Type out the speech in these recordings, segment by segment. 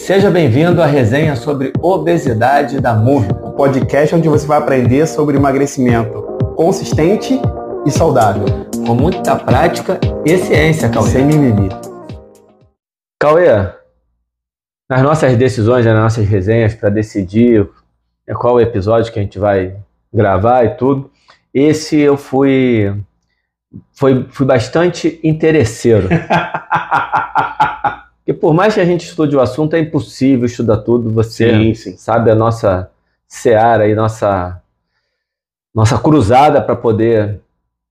Seja bem-vindo à resenha sobre obesidade da MUV, o podcast onde você vai aprender sobre emagrecimento consistente e saudável. Com muita prática e ciência, Cauê. Sem mimimi. Cauê, nas nossas decisões, nas nossas resenhas para decidir qual episódio que a gente vai gravar e tudo, esse eu fui foi, fui bastante interesseiro. Porque por mais que a gente estude o assunto, é impossível estudar tudo. Você sim, sim. sabe a nossa seara e nossa, nossa cruzada para poder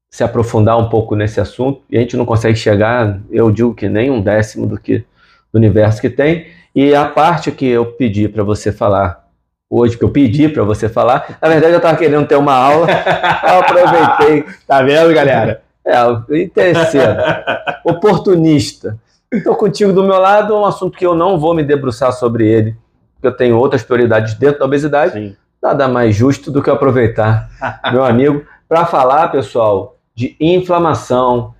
se aprofundar um pouco nesse assunto. E a gente não consegue chegar, eu digo que nem um décimo do que do universo que tem. E a parte que eu pedi para você falar hoje, que eu pedi para você falar, na verdade eu estava querendo ter uma aula, eu aproveitei. Tá vendo, galera? É, interesseiro, oportunista. Estou contigo do meu lado, um assunto que eu não vou me debruçar sobre ele, porque eu tenho outras prioridades dentro da obesidade. Sim. Nada mais justo do que aproveitar, meu amigo, para falar, pessoal, de inflamação.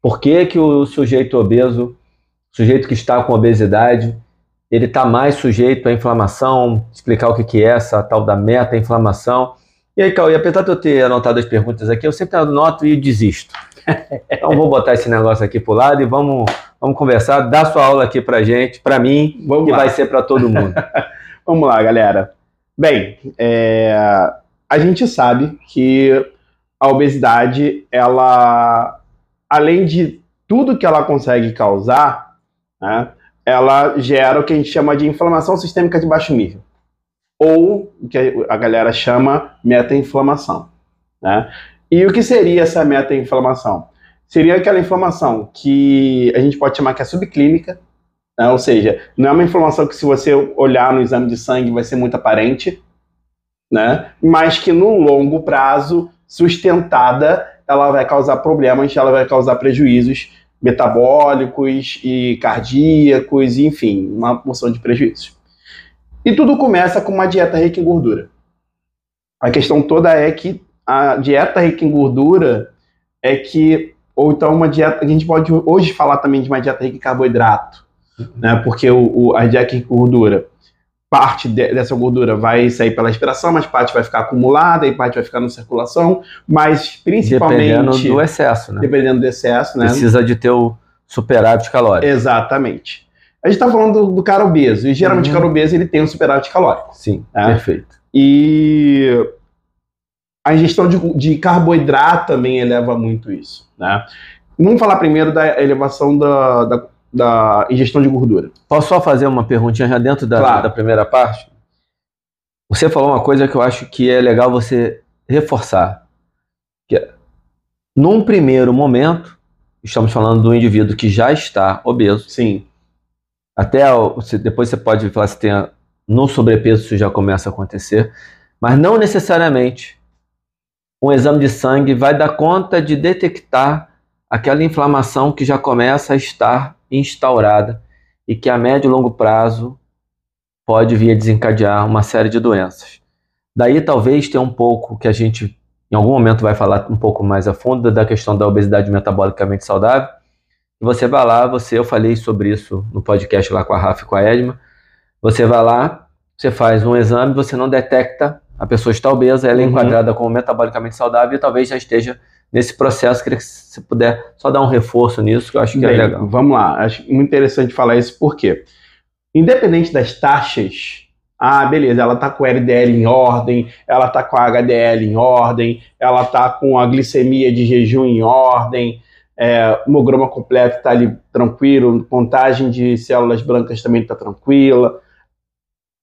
Por que, que o sujeito obeso, sujeito que está com obesidade, ele está mais sujeito à inflamação, explicar o que, que é essa tal da meta-inflamação. E aí, Cauê, apesar de eu ter anotado as perguntas aqui, eu sempre anoto e desisto. Então vou botar esse negócio aqui pro lado e vamos, vamos conversar. Dá sua aula aqui pra gente, pra mim, vamos que lá. vai ser para todo mundo. vamos lá, galera. Bem, é, a gente sabe que a obesidade, ela, além de tudo que ela consegue causar, né, ela gera o que a gente chama de inflamação sistêmica de baixo nível, ou o que a galera chama meta-inflamação. Né? E o que seria essa meta-inflamação? Seria aquela inflamação que a gente pode chamar que é subclínica, né? ou seja, não é uma inflamação que se você olhar no exame de sangue vai ser muito aparente, né? mas que no longo prazo, sustentada, ela vai causar problemas, ela vai causar prejuízos metabólicos e cardíacos, enfim, uma porção de prejuízos. E tudo começa com uma dieta rica em gordura. A questão toda é que a dieta rica em gordura é que, ou então uma dieta, a gente pode hoje falar também de uma dieta rica em carboidrato, uhum. né? Porque o, o, a dieta rica em gordura, parte de, dessa gordura vai sair pela respiração, mas parte vai ficar acumulada e parte vai ficar na circulação, mas principalmente... Dependendo do excesso, né? Dependendo do excesso, né? Precisa de ter o superávit calórico. Exatamente. A gente está falando do, do, cara obeso, e geralmente uhum. o cara obeso ele tem um superávit calórico. Sim, né? perfeito. E a ingestão de, de carboidrato também eleva muito isso, né? Vamos falar primeiro da elevação da, da, da ingestão de gordura. Posso só fazer uma perguntinha já dentro da, claro. da primeira parte? Você falou uma coisa que eu acho que é legal você reforçar. Que é, num primeiro momento, estamos falando do indivíduo que já está obeso. Sim. Até depois você pode falar se tem no sobrepeso isso já começa a acontecer, mas não necessariamente um exame de sangue vai dar conta de detectar aquela inflamação que já começa a estar instaurada e que a médio e longo prazo pode vir a desencadear uma série de doenças. Daí talvez tenha um pouco que a gente em algum momento vai falar um pouco mais a fundo da questão da obesidade metabolicamente saudável. Você vai lá, você eu falei sobre isso no podcast lá com a Rafa e com a Edma. Você vai lá, você faz um exame, você não detecta a pessoa está obesa, ela é uhum. enquadrada como metabolicamente saudável e talvez já esteja nesse processo. Queria que você puder só dar um reforço nisso, que eu acho que é Bem, é legal. Vamos lá, acho muito interessante falar isso, porque independente das taxas, ah, beleza, ela está com a LDL em ordem, ela está com a HDL em ordem, ela está com a glicemia de jejum em ordem, é, o hemograma completo está ali tranquilo, contagem de células brancas também está tranquila.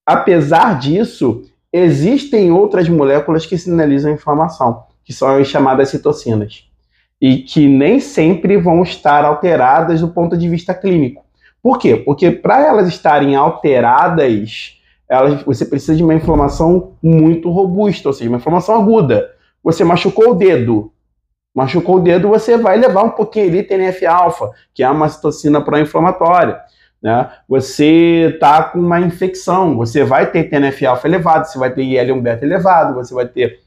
Apesar disso, existem outras moléculas que sinalizam inflamação, que são as chamadas citocinas, e que nem sempre vão estar alteradas do ponto de vista clínico. Por quê? Porque para elas estarem alteradas, elas, você precisa de uma inflamação muito robusta, ou seja, uma inflamação aguda. Você machucou o dedo, machucou o dedo, você vai levar um pouquinho ali TNF-alfa, que é uma citocina pró-inflamatória. Né? Você está com uma infecção, você vai ter TNF-alfa elevado, você vai ter IL-1 beta elevado, você vai ter.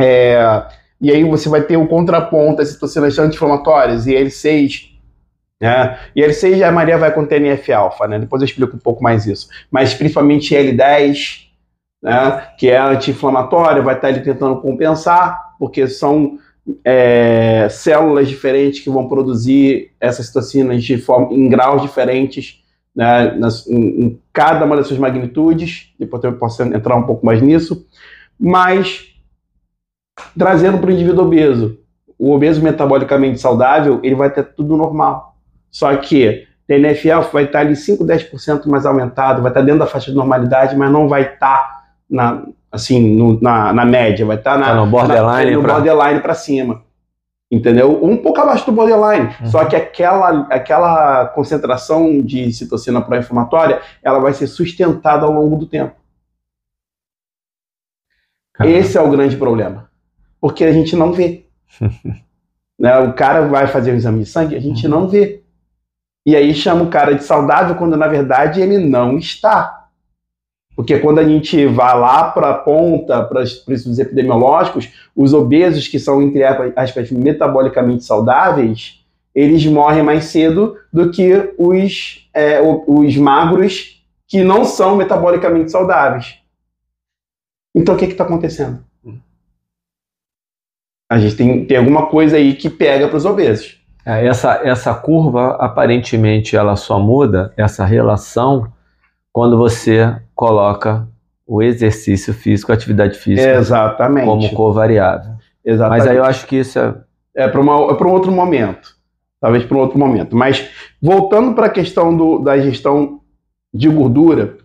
É, e aí você vai ter o contraponto, as citocinas anti-inflamatórias, IL-6 É, e L6 já a Maria vai com TNF-alfa, né? Depois eu explico um pouco mais isso. Mas principalmente L10, né? Que é anti-inflamatório, vai estar ali tentando compensar, porque são é, células diferentes que vão produzir essas citocinas de forma, em graus diferentes, né? Nas, em, em cada uma das suas magnitudes. Depois eu posso entrar um pouco mais nisso. Mas trazendo para o indivíduo obeso, o obeso metabolicamente saudável, ele vai ter tudo normal só que TNF-alfa vai estar ali 5, 10% mais aumentado, vai estar dentro da faixa de normalidade, mas não vai estar na, assim, no, na, na média, vai estar na, tá no borderline, na, no pra... borderline para cima. Entendeu? Um pouco abaixo do borderline. Uhum. Só que aquela, aquela concentração de citocina pró-inflamatória, ela vai ser sustentada ao longo do tempo. Caramba. Esse é o grande problema. Porque a gente não vê. né? O cara vai fazer um exame de sangue, a gente uhum. não vê. E aí chama o cara de saudável quando na verdade ele não está. Porque quando a gente vai lá para a ponta, para os epidemiológicos, os obesos que são, entre aspas, metabolicamente saudáveis, eles morrem mais cedo do que os, é, os magros que não são metabolicamente saudáveis. Então o que está acontecendo? A gente tem, tem alguma coisa aí que pega para os obesos. É, essa, essa curva, aparentemente, ela só muda, essa relação, quando você coloca o exercício físico, a atividade física, Exatamente. como covariável. Exatamente. Mas aí eu acho que isso é... É para é um outro momento. Talvez para um outro momento. Mas, voltando para a questão do, da gestão de gordura,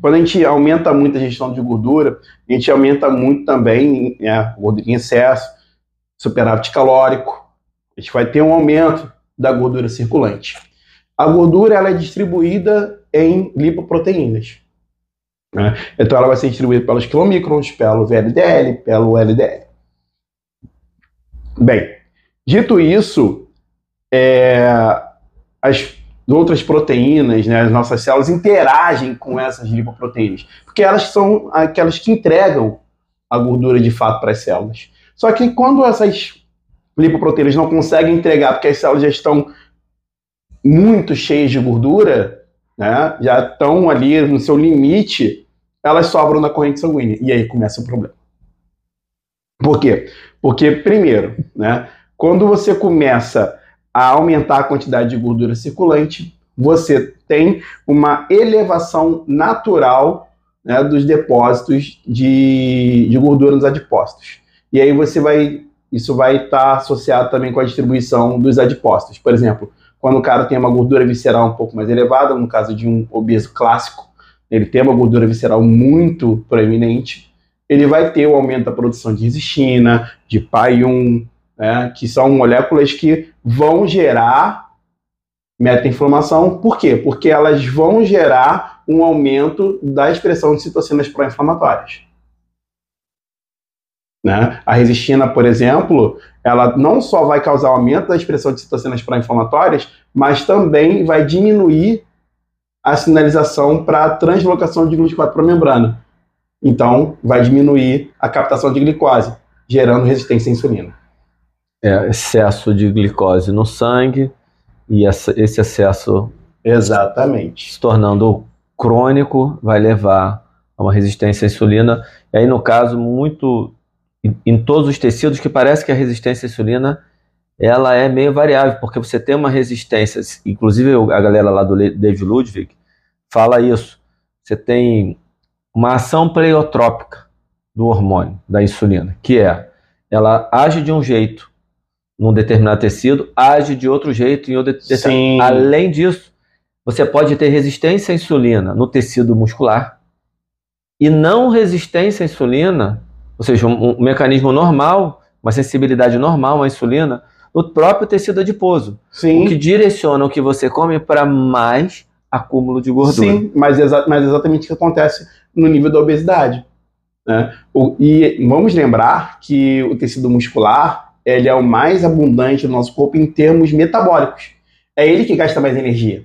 quando a gente aumenta muito a gestão de gordura, a gente aumenta muito também né, gordura em excesso, superávit calórico, a gente vai ter um aumento da gordura circulante. A gordura ela é distribuída em lipoproteínas. Né? Então ela vai ser distribuída pelos quilomicrons, pelo VLDL, pelo LDL. Bem, dito isso, é, as outras proteínas, né, as nossas células interagem com essas lipoproteínas, porque elas são aquelas que entregam a gordura de fato para as células. Só que quando essas lipoproteínas não conseguem entregar porque as células já estão muito cheias de gordura, né, já estão ali no seu limite, elas sobram na corrente sanguínea. E aí começa o problema. Por quê? Porque, primeiro, né, quando você começa a aumentar a quantidade de gordura circulante, você tem uma elevação natural né, dos depósitos de, de gordura nos adipócitos. E aí você vai isso vai estar tá associado também com a distribuição dos adipócitos. Por exemplo, quando o cara tem uma gordura visceral um pouco mais elevada, no caso de um obeso clássico, ele tem uma gordura visceral muito proeminente, ele vai ter o aumento da produção de resistina, de PAI-1, né, que são moléculas que vão gerar meta-inflamação. Por quê? Porque elas vão gerar um aumento da expressão de citocinas pró-inflamatórias. Né? A resistina, por exemplo, ela não só vai causar aumento da expressão de citocinas pró-inflamatórias, mas também vai diminuir a sinalização para a translocação de glucosa para a membrana. Então, vai diminuir a captação de glicose, gerando resistência à insulina. É, excesso de glicose no sangue e essa, esse excesso exatamente se tornando crônico vai levar a uma resistência à insulina. E aí, no caso, muito em, todos os tecidos que parece que a resistência à insulina ela é meio variável, porque você tem uma resistência, inclusive a galera lá do David Ludwig fala isso. Você tem uma ação pleiotrópica do hormônio, da insulina, que é ela age de um jeito num determinado tecido, age de outro jeito em outro Sim. Além disso, você pode ter resistência à insulina no tecido muscular e não resistência à insulina ou seja, um, um mecanismo normal, uma sensibilidade normal à insulina, no próprio tecido adiposo. Sim. O que direciona o que você come para mais acúmulo de gordura. Sim, mas, exa mas exatamente o que acontece no nível da obesidade. Né? O, e vamos lembrar que o tecido muscular ele é o mais abundante do nosso corpo em termos metabólicos. É ele que gasta mais energia.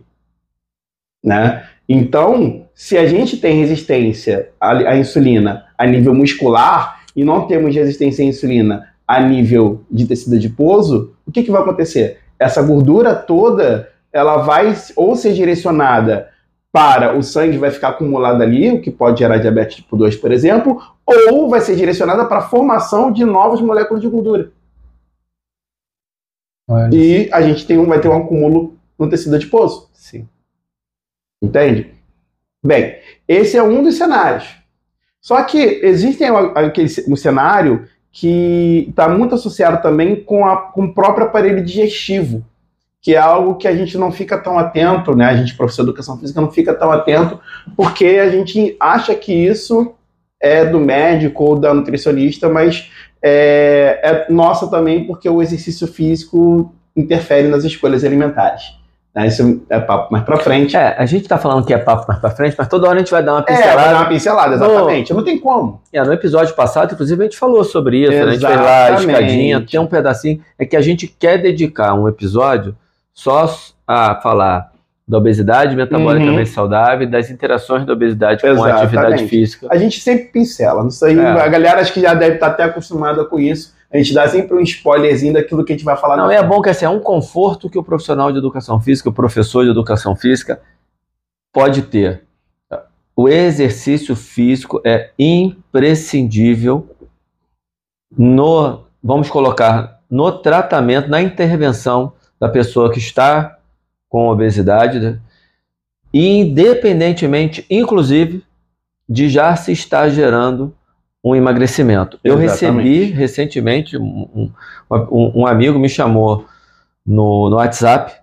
Né? Então, se a gente tem resistência à, à insulina a nível muscular, e não temos resistência à insulina a nível de tecido adiposo, o que, que vai acontecer? essa gordura toda, ela vai ou ser direcionada para o sangue vai ficar acumulado ali, o que pode gerar diabetes tipo 2, por exemplo, ou vai ser direcionada para a formação de novas moléculas de gordura. Olha. E a gente tem um, vai ter um acúmulo no tecido adiposo. Sim. Entende? Bem, esse é um dos cenários. Só que existem aquele um cenário que está muito associado também com, a, com o próprio aparelho digestivo, que é algo que a gente não fica tão atento, né? A gente, professor de educação física, não fica tão atento, porque a gente acha que isso é do médico ou da nutricionista, mas é, é nossa também, porque o exercício físico interfere nas escolhas alimentares. Né? Isso é papo mais pra frente. É, a gente tá falando que é papo mais pra frente, mas toda hora a gente vai dar uma pincelada. É, vai dar uma pincelada, exatamente. No, não tem como. É, no episódio passado, inclusive, a gente falou sobre isso, né? a gente fez lá a escadinha, tem um pedacinho. É que a gente quer dedicar um episódio só a falar da obesidade metabolicamente uhum. saudável das interações da obesidade Exatamente. com a atividade física. A gente sempre pincela, isso aí, é. a galera acho que já deve estar até acostumada com isso. A gente dá sempre um spoilerzinho daquilo que a gente vai falar. Não, é bom que assim, é um conforto que o profissional de educação física, o professor de educação física pode ter. O exercício físico é imprescindível no, vamos colocar, no tratamento, na intervenção da pessoa que está com obesidade, né? independentemente, inclusive, de já se estar gerando um emagrecimento. Eu recebi recentemente, um, um, um, amigo me chamou no, no WhatsApp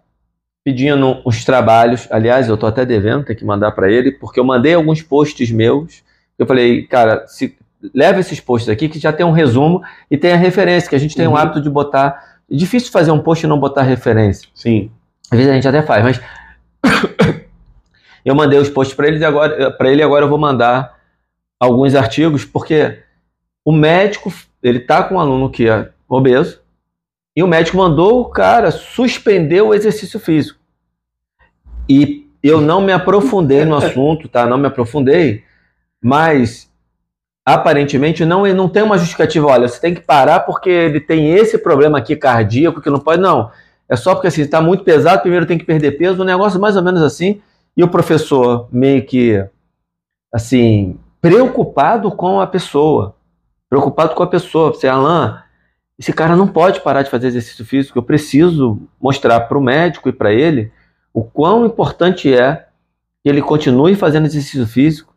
pedindo uns trabalhos. Aliás, eu estou até devendo, ter que mandar para ele, porque eu mandei alguns posts meus. Eu falei, cara, se, leva esses posts aqui que já tem um resumo e tem a referência, que a gente tem uhum. um hábito de botar é difícil fazer um post e não botar referência. Sim. Às vezes a gente até faz, mas eu mandei os posts para ele agora para ele agora eu vou mandar alguns artigos porque o médico ele tá com um aluno que é obeso e o médico mandou o cara suspender o exercício físico. E eu não me aprofundei no assunto, tá? Não me aprofundei, mas aparentemente não, não tem uma justificativa, olha, você tem que parar porque ele tem esse problema aqui cardíaco que não pode, não. É só porque assim, está muito pesado, primeiro tem que perder peso, um negócio mais ou menos assim. E o professor meio que, assim, preocupado com a pessoa. Preocupado com a pessoa. Você, Alain, esse cara não pode parar de fazer exercício físico. Eu preciso mostrar para o médico e para ele o quão importante é que ele continue fazendo exercício físico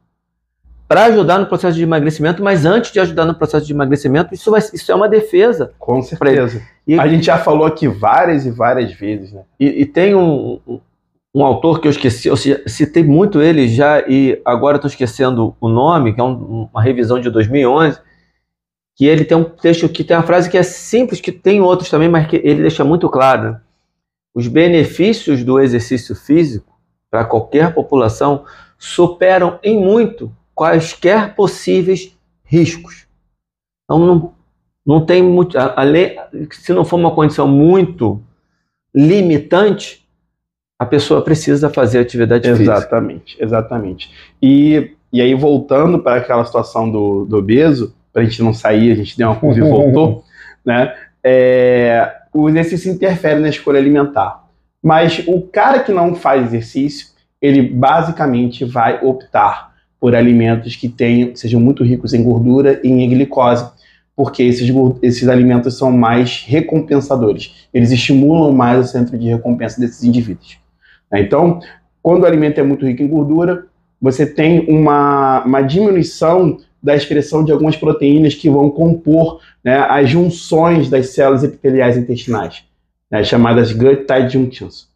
para ajudar no processo de emagrecimento, mas antes de ajudar no processo de emagrecimento, isso, vai, isso é uma defesa. Com certeza. E, a gente já falou aqui várias e várias vezes. Né? E, e tem um, um, um, autor que eu esqueci, eu citei muito ele já e agora estou esquecendo o nome, que é um, uma revisão de 2011, que ele tem um texto que tem uma frase que é simples, que tem outros também, mas que ele deixa muito claro. Os benefícios do exercício físico para qualquer população superam em muito quaisquer possíveis riscos. Então não, não tem muito. Além, se não for uma condição muito limitante, a pessoa precisa fazer atividade exatamente, física. Exatamente, E, e aí, voltando para aquela situação do, do obeso, para a gente não sair, a gente deu uma curva e voltou, né? É, o exercício interfere na escolha alimentar. Mas o cara que não faz exercício, ele basicamente vai optar por alimentos que tenham, sejam muito ricos em gordura e em glicose, porque esses, esses alimentos são mais recompensadores. Eles estimulam mais o centro de recompensa desses indivíduos. Né? Então, quando o alimento é muito rico em gordura, você tem uma, uma diminuição da expressão de algumas proteínas que vão compor né, as junções das células epiteliais intestinais, né, chamadas gut-tight junctions.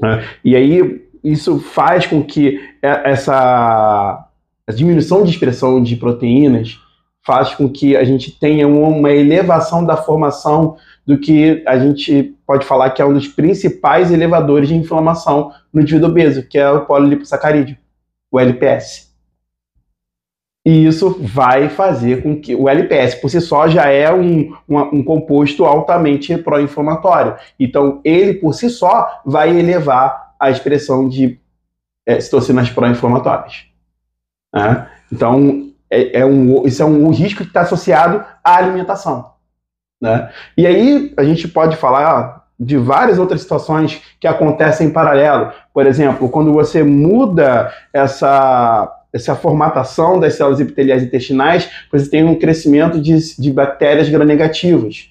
Né? E aí, isso faz com que essa diminuição de expressão de proteínas faz com que a gente tenha uma elevação da formação do que a gente pode falar que é um dos principais elevadores de inflamação no indivíduo obeso, que é o poliliposacarídeo, o LPS. E isso vai fazer com que o LPS por si só já é um, um, um composto altamente pró-inflamatório. Então, ele por si só vai elevar a expressão de é, citocinas pró-inflamatórias. Né? Então, é, é, um, isso é um, um risco que está associado à alimentação. Né? E aí a gente pode falar, de várias outras situações que acontecem em paralelo. Por exemplo, quando você muda essa, essa formatação das células epiteliais intestinais, você tem um crescimento de, de bactérias gram-negativas,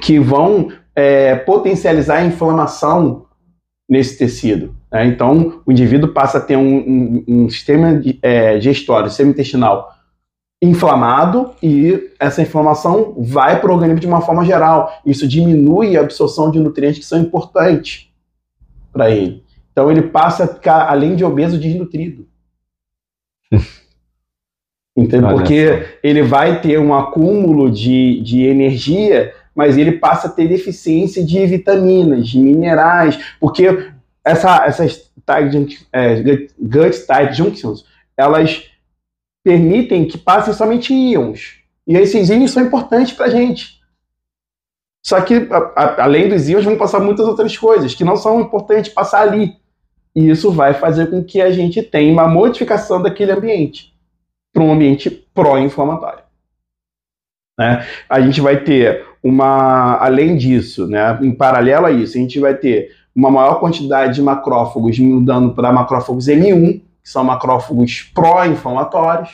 que vão é, potencializar a inflamação nesse tecido. Né? Então, o indivíduo passa a ter um, um, um sistema de, é, gestório, sistema intestinal inflamado e essa inflamação vai para o organismo de uma forma geral. Isso diminui a absorção de nutrientes que são importantes para ele. Então ele passa a ficar, além de obeso, desnutrido. Entende? Porque ele vai ter um acúmulo de, de energia, mas ele passa a ter deficiência de vitaminas, de minerais, porque essa, essas type, é, gut type junctions, elas permitem que passem somente íons. E esses íons são importantes para a gente. Só que, a, a, além dos íons, vão passar muitas outras coisas que não são importantes passar ali. E isso vai fazer com que a gente tenha uma modificação daquele ambiente para um ambiente pró-inflamatório. Né? A gente vai ter uma, além disso, né, em paralelo a isso, a gente vai ter uma maior quantidade de macrófagos mudando para macrófagos M1, que são macrófagos pró-inflamatórios.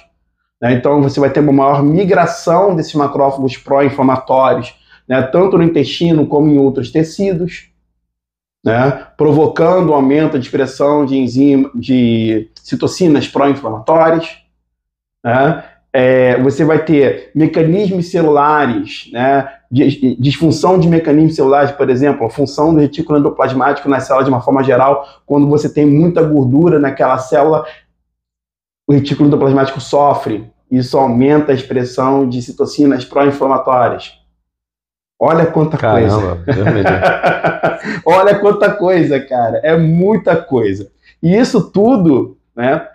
Né? Então, você vai ter uma maior migração desses macrófagos pró-inflamatórios, né? tanto no intestino como em outros tecidos, né? provocando um aumento de expressão de enzima, de citocinas pró-inflamatórias. Né? É, você vai ter mecanismos celulares, né, disfunção de mecanismos celulares, por exemplo, a função do retículo endoplasmático na célula de uma forma geral, quando você tem muita gordura naquela célula, o retículo endoplasmático sofre. Isso aumenta a expressão de citocinas pró-inflamatórias. Olha quanta Caramba, coisa. Olha quanta coisa, cara. É muita coisa. E isso tudo, né?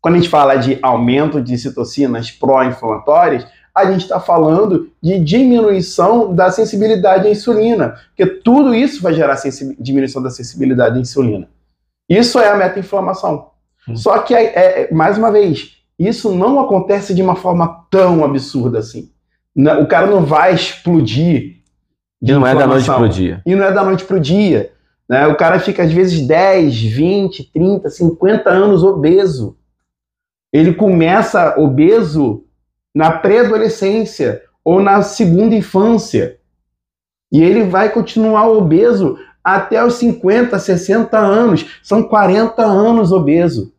Quando a gente fala de aumento de citocinas pró-inflamatórias, a gente está falando de diminuição da sensibilidade à insulina, porque tudo isso vai gerar diminuição da sensibilidade à insulina. Isso é a meta-inflamação. Hum. Só que, é, é, mais uma vez, isso não acontece de uma forma tão absurda assim. O cara não vai explodir. E não é da noite para o dia. E não é da noite para o dia. Né? O cara fica, às vezes, 10, 20, 30, 50 anos obeso. Ele começa obeso na pré-adolescência ou na segunda infância. E ele vai continuar obeso até os 50, 60 anos. São 40 anos obeso.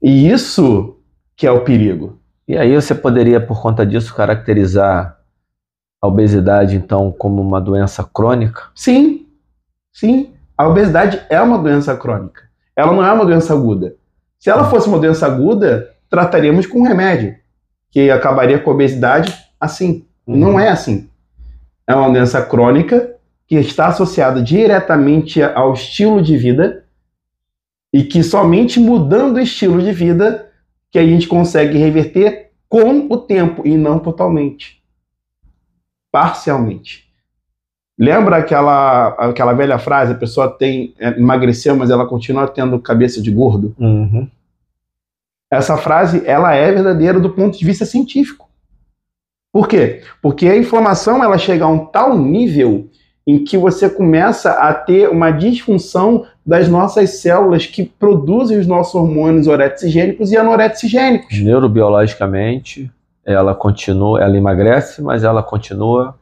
E isso que é o perigo. E aí você poderia, por conta disso, caracterizar a obesidade, então, como uma doença crônica? Sim, sim. A obesidade é uma doença crônica. Ela não é uma doença aguda. Se ela fosse uma doença aguda, trataríamos com remédio, que acabaria com a obesidade assim. Uhum. Não é assim. É uma doença crônica que está associada diretamente ao estilo de vida e que somente mudando o estilo de vida que a gente consegue reverter com o tempo e não totalmente. Parcialmente. Lembra aquela, aquela velha frase, a pessoa tem é, emagreceu, mas ela continua tendo cabeça de gordo? Uhum. Essa frase, ela é verdadeira do ponto de vista científico. Por quê? Porque a inflamação, ela chega a um tal nível em que você começa a ter uma disfunção das nossas células que produzem os nossos hormônios oreticigênicos e anoreticigênicos. Neurobiologicamente, ela continua, ela emagrece, mas ela continua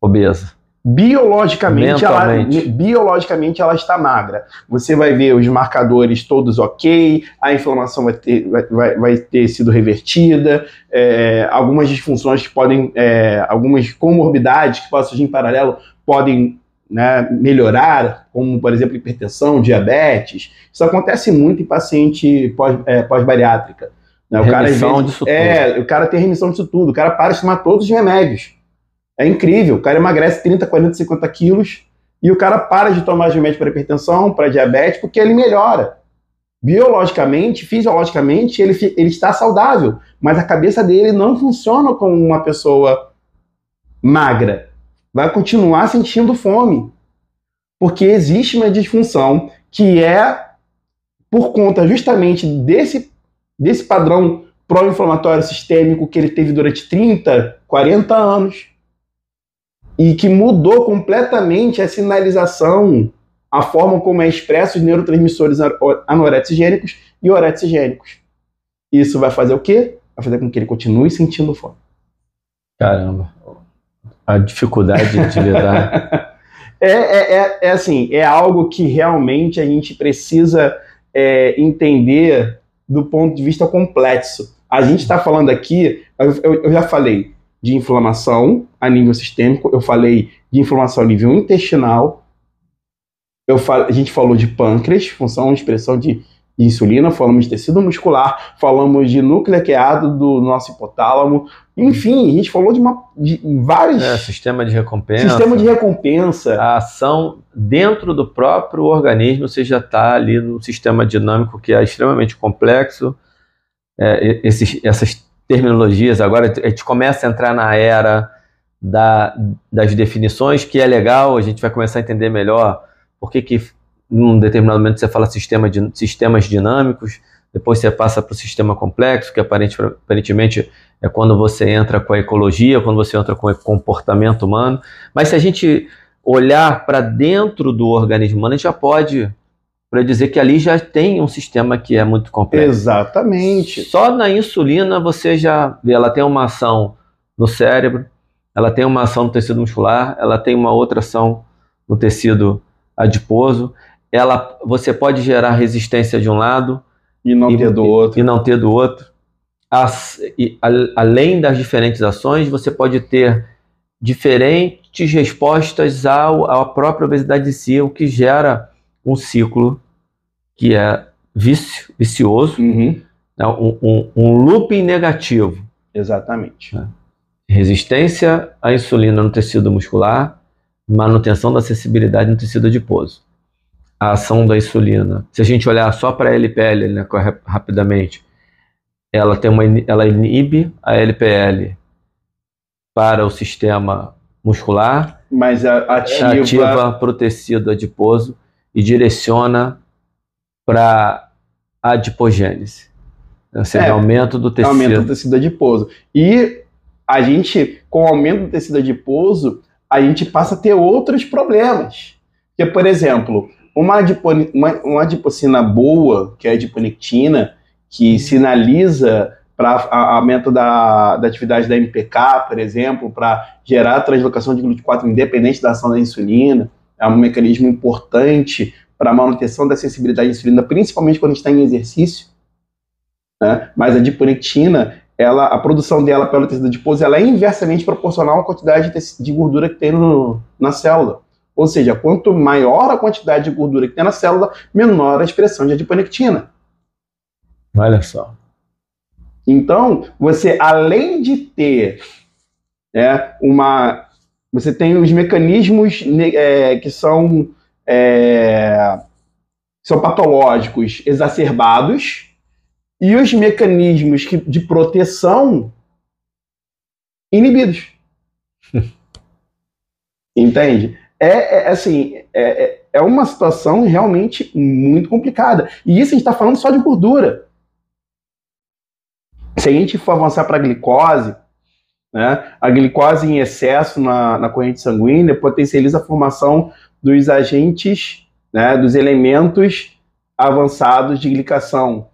obesa. Biologicamente ela, biologicamente ela está magra. Você vai ver os marcadores todos ok, a inflamação vai ter, vai, vai ter sido revertida, é, algumas disfunções que podem, é, algumas comorbidades que podem surgir em paralelo podem né, melhorar, como por exemplo hipertensão, diabetes. Isso acontece muito em paciente é, pós-bariátrica. Né? O remissão cara, disso é, tudo. o cara tem remissão disso tudo, o cara para de tomar todos os remédios. É incrível, o cara emagrece 30, 40, 50 quilos e o cara para de tomar remédio para hipertensão, para diabetes, porque ele melhora. Biologicamente, fisiologicamente, ele, ele está saudável, mas a cabeça dele não funciona como uma pessoa magra vai continuar sentindo fome. Porque existe uma disfunção que é por conta justamente desse, desse padrão pró-inflamatório sistêmico que ele teve durante 30, 40 anos. E que mudou completamente a sinalização, a forma como é expresso os neurotransmissores anoretigênicos e oretigênicos. Isso vai fazer o quê? Vai fazer com que ele continue sentindo fome. Caramba, a dificuldade de lidar. é, é, é, é, assim, é algo que realmente a gente precisa é, entender do ponto de vista complexo. A gente está falando aqui, eu, eu, já falei de inflamação a nível sistêmico, eu falei de inflamação a nível intestinal, eu fal, a gente falou de pâncreas, função, expressão de de insulina, falamos de tecido muscular, falamos de núcleo arqueado do nosso hipotálamo, enfim, a gente falou de, uma, de vários... É, sistema de recompensa. Sistema de recompensa. A ação dentro do próprio organismo, você já está ali no sistema dinâmico que é extremamente complexo. É, esses, essas terminologias, agora a gente começa a entrar na era da, das definições, que é legal, a gente vai começar a entender melhor por que, que num determinado momento você fala sistema de, sistemas dinâmicos, depois você passa para o sistema complexo, que aparentemente é quando você entra com a ecologia, quando você entra com o comportamento humano. Mas se a gente olhar para dentro do organismo humano, a gente já pode para dizer que ali já tem um sistema que é muito complexo. Exatamente. Só na insulina você já vê, ela tem uma ação no cérebro, ela tem uma ação no tecido muscular, ela tem uma outra ação no tecido adiposo, ela, você pode gerar resistência de um lado e não e, ter do outro. E não ter do outro. As, e, a, além das diferentes ações, você pode ter diferentes respostas ao, à própria obesidade em si, o que gera um ciclo que é vício, vicioso, uhum. né? um, um, um, looping negativo. Exatamente. Né? Resistência à insulina no tecido muscular, manutenção da acessibilidade no tecido adiposo a ação da insulina, se a gente olhar só para a LPL, né, rapidamente, ela tem uma ela inibe a LPL para o sistema muscular, mas ativa, ativa para o tecido adiposo e direciona para a adipogênese. Ou seja, é, aumento do tecido. Aumento do tecido adiposo. E a gente, com o aumento do tecido adiposo, a gente passa a ter outros problemas. Que, por exemplo, uma, adipone, uma, uma adipocina boa, que é a adiponectina, que uhum. sinaliza para aumento da, da atividade da MPK, por exemplo, para gerar translocação de GLUT4 independente da ação da insulina, é um mecanismo importante para a manutenção da sensibilidade à insulina, principalmente quando a gente está em exercício. Né? Mas a adiponectina, ela, a produção dela pelo tecido adiposo, ela é inversamente proporcional à quantidade de, de gordura que tem no, na célula. Ou seja, quanto maior a quantidade de gordura que tem na célula, menor a expressão de adiponectina. Olha só. Então, você, além de ter né, uma. Você tem os mecanismos é, que são, é, são patológicos exacerbados e os mecanismos que, de proteção inibidos. Entende? É, é assim, é, é, é uma situação realmente muito complicada. E isso a gente está falando só de gordura. Se a gente for avançar para a glicose, né, a glicose em excesso na, na corrente sanguínea potencializa a formação dos agentes, né, dos elementos avançados de glicação,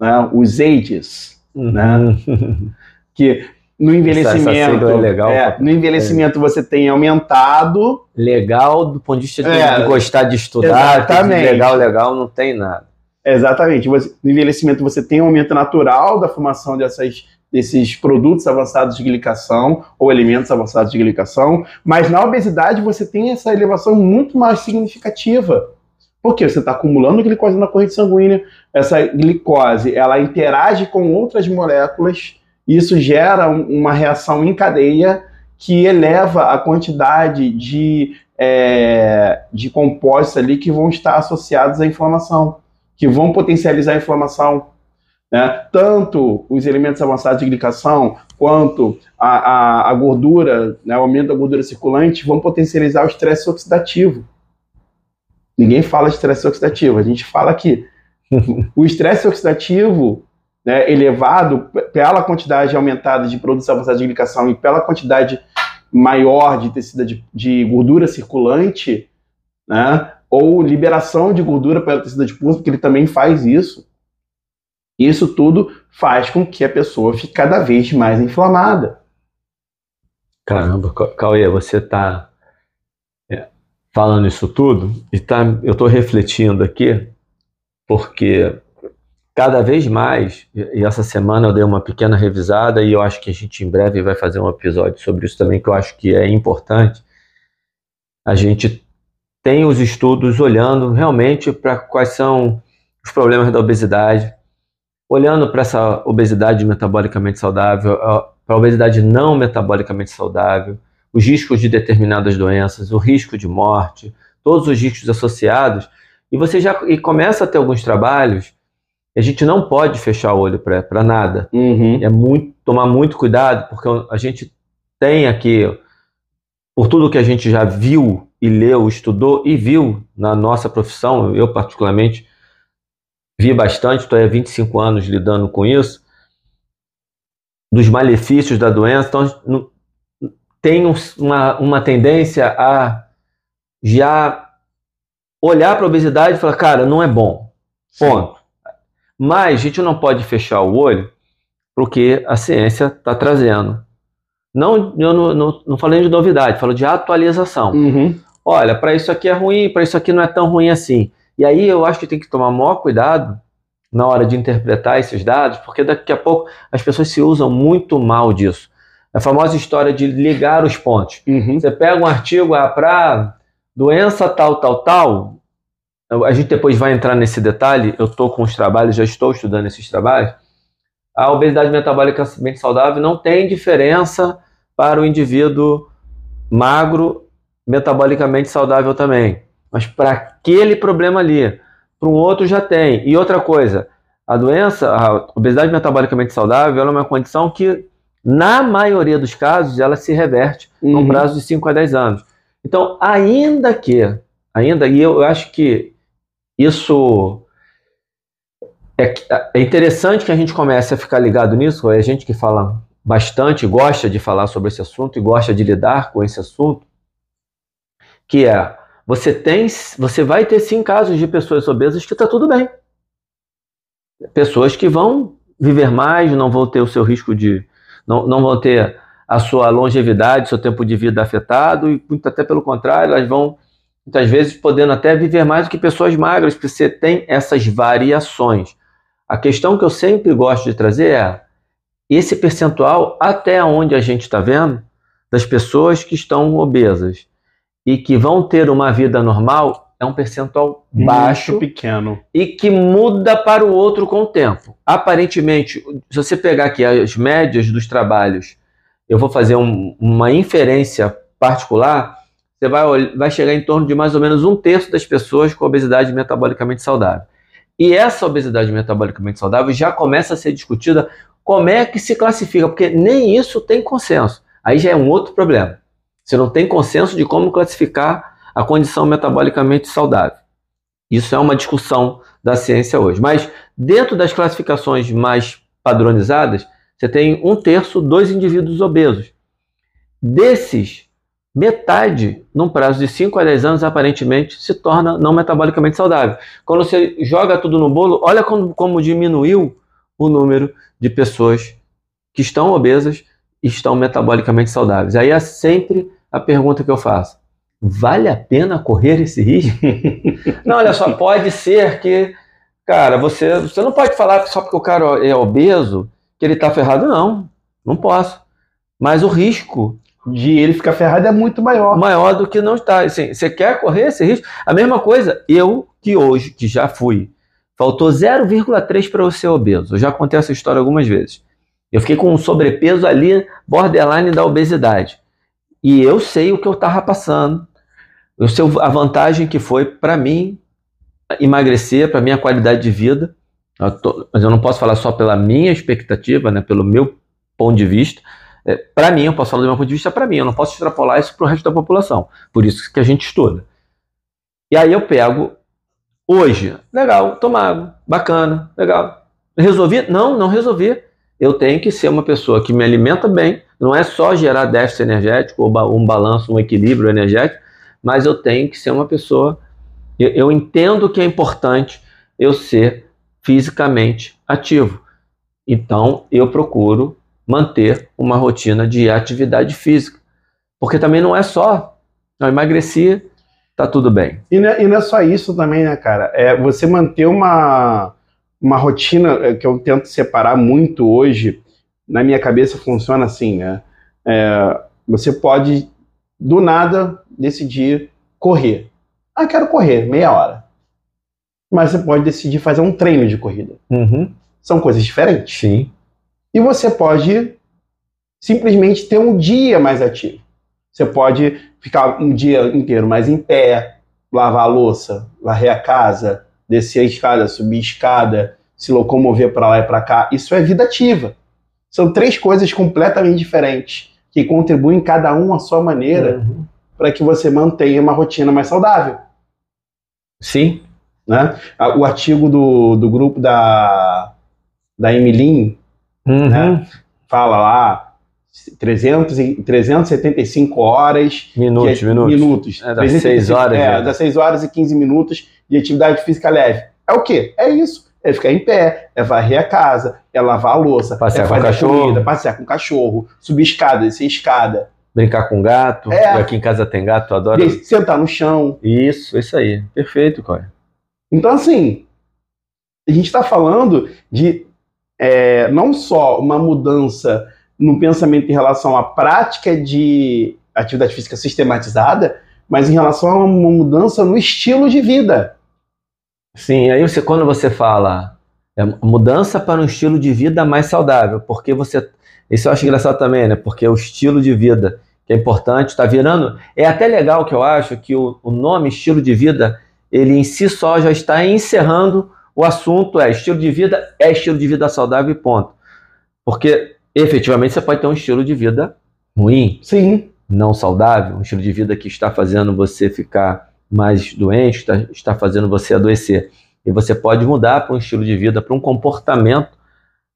né, os AGEs, uhum. né, que no envelhecimento. É legal, é, no envelhecimento é. você tem aumentado. Legal do ponto de vista de, é, gostar de estudar. Exatamente. Legal, legal, não tem nada. Exatamente. Você, no envelhecimento você tem um aumento natural da formação dessas, desses produtos avançados de glicação ou elementos avançados de glicação, mas na obesidade você tem essa elevação muito mais significativa. Porque você está acumulando glicose na corrente sanguínea, essa glicose ela interage com outras moléculas isso gera uma reação em cadeia que eleva a quantidade de, é, de compostos ali que vão estar associados à inflamação, que vão potencializar a inflamação. Né? Tanto os elementos avançados de glicação quanto a, a, a gordura, né, o aumento da gordura circulante, vão potencializar o estresse oxidativo. Ninguém fala de estresse oxidativo, a gente fala que o estresse oxidativo né, elevado pela quantidade aumentada de produtos avançados de glicação e pela quantidade maior de tecido de, de gordura circulante, né? Ou liberação de gordura pelo tecido adiposo, porque ele também faz isso. Isso tudo faz com que a pessoa fique cada vez mais inflamada. Caramba, Cauê, você está é, falando isso tudo e tá, eu estou refletindo aqui, porque cada vez mais, e essa semana eu dei uma pequena revisada e eu acho que a gente em breve vai fazer um episódio sobre isso também, que eu acho que é importante. A gente tem os estudos olhando realmente para quais são os problemas da obesidade, olhando para essa obesidade metabolicamente saudável, para a obesidade não metabolicamente saudável, os riscos de determinadas doenças, o risco de morte, todos os riscos associados, e você já e começa a ter alguns trabalhos a gente não pode fechar o olho para nada. Uhum. É muito tomar muito cuidado, porque a gente tem aqui, por tudo que a gente já viu e leu, estudou e viu na nossa profissão, eu particularmente vi bastante, estou há 25 anos lidando com isso, dos malefícios da doença, então tem uma, uma tendência a já olhar para a obesidade e falar, cara, não é bom. Ponto. Mas a gente não pode fechar o olho porque a ciência está trazendo. Não, eu não, não, não, falei de novidade, falo de atualização. Uhum. Olha, para isso aqui é ruim, para isso aqui não é tão ruim assim. E aí eu acho que tem que tomar maior cuidado na hora de interpretar esses dados, porque daqui a pouco as pessoas se usam muito mal disso. A famosa história de ligar os pontos. Uhum. Você pega um artigo ah, para doença tal, tal, tal, a gente depois vai entrar nesse detalhe, eu estou com os trabalhos, já estou estudando esses trabalhos, a obesidade metabolicamente saudável não tem diferença para o indivíduo magro, metabolicamente saudável também. Mas para aquele problema ali, para um outro já tem. E outra coisa, a doença, a obesidade metabolicamente saudável, é uma condição que, na maioria dos casos, ela se reverte uhum. no prazo de 5 a 10 anos. Então, ainda que, ainda, e eu acho que isso é, é interessante que a gente comece a ficar ligado nisso. É a gente que fala bastante, gosta de falar sobre esse assunto e gosta de lidar com esse assunto, que é você tem, você vai ter sim casos de pessoas obesas que está tudo bem, pessoas que vão viver mais, não vão ter o seu risco de, não, não vão ter a sua longevidade, seu tempo de vida afetado e muito até pelo contrário, elas vão muitas vezes podendo até viver mais do que pessoas magras, porque você tem essas variações. A questão que eu sempre gosto de trazer é esse percentual até onde a gente está vendo das pessoas que estão obesas e que vão ter uma vida normal é um percentual Muito baixo, pequeno e que muda para o outro com o tempo. Aparentemente, se você pegar aqui as médias dos trabalhos, eu vou fazer um, uma inferência particular você vai, vai chegar em torno de mais ou menos um terço das pessoas com obesidade metabolicamente saudável. E essa obesidade metabolicamente saudável já começa a ser discutida como é que se classifica, porque nem isso tem consenso. Aí já é um outro problema. Você não tem consenso de como classificar a condição metabolicamente saudável. Isso é uma discussão da ciência hoje. Mas dentro das classificações mais padronizadas, você tem um terço, dois indivíduos obesos. Desses, metade, num prazo de 5 a 10 anos, aparentemente, se torna não metabolicamente saudável. Quando você joga tudo no bolo, olha como, como diminuiu o número de pessoas que estão obesas e estão metabolicamente saudáveis. Aí é sempre a pergunta que eu faço. Vale a pena correr esse risco? não, olha só, pode ser que, cara, você, você não pode falar só porque o cara é obeso que ele está ferrado. Não, não posso. Mas o risco de ele ficar ferrado é muito maior. Maior do que não está. Assim, você quer correr esse risco? A mesma coisa, eu que hoje, que já fui, faltou 0,3 para eu ser obeso. Eu já contei essa história algumas vezes. Eu fiquei com um sobrepeso ali, borderline da obesidade. E eu sei o que eu estava passando. Eu sei a vantagem que foi para mim emagrecer, para minha qualidade de vida. Eu tô, mas eu não posso falar só pela minha expectativa, né, pelo meu ponto de vista é, para mim, eu posso falar do meu ponto de vista para mim, eu não posso extrapolar isso para o resto da população. Por isso que a gente estuda. E aí eu pego hoje, legal, água, bacana, legal. Resolvi? Não, não resolvi. Eu tenho que ser uma pessoa que me alimenta bem, não é só gerar déficit energético ou um balanço, um equilíbrio energético, mas eu tenho que ser uma pessoa. Eu, eu entendo que é importante eu ser fisicamente ativo. Então, eu procuro manter uma rotina de atividade física. Porque também não é só eu emagreci, tá tudo bem. E não, é, e não é só isso também, né, cara? É você manter uma, uma rotina é, que eu tento separar muito hoje. Na minha cabeça funciona assim, né? É, você pode, do nada, decidir correr. Ah, quero correr, meia hora. Mas você pode decidir fazer um treino de corrida. Uhum. São coisas diferentes. Sim. E você pode simplesmente ter um dia mais ativo. Você pode ficar um dia inteiro mais em pé, lavar a louça, varrer a casa, descer a escada, subir a escada, se locomover para lá e para cá. Isso é vida ativa. São três coisas completamente diferentes que contribuem cada um à sua maneira uhum. para que você mantenha uma rotina mais saudável. Sim. Né? O artigo do, do grupo da, da Emilin uhum. né? fala lá 300 e, 375 horas. Minutos, de, minutos. minutos. É, das 6 horas. É, 6 horas e 15 minutos de atividade física leve. É o quê? É isso. É ficar em pé, é varrer a casa, é lavar a louça, passear é com cachorro. Comida, passear com o cachorro, subir escada, descer escada. Brincar com gato. É. aqui em casa tem gato, eu adoro. Sentar no chão. Isso, isso aí. Perfeito. Então, assim, a gente está falando de é, não só uma mudança no pensamento em relação à prática de atividade física sistematizada, mas em relação a uma mudança no estilo de vida. Sim, aí você, quando você fala é, mudança para um estilo de vida mais saudável, porque você. Isso eu acho engraçado também, né? Porque o estilo de vida que é importante, está virando. É até legal que eu acho que o, o nome estilo de vida, ele em si só já está encerrando o assunto, é estilo de vida, é estilo de vida saudável e ponto. Porque efetivamente você pode ter um estilo de vida ruim, sim, não saudável, um estilo de vida que está fazendo você ficar mais doente, está, está fazendo você adoecer. E você pode mudar para um estilo de vida, para um comportamento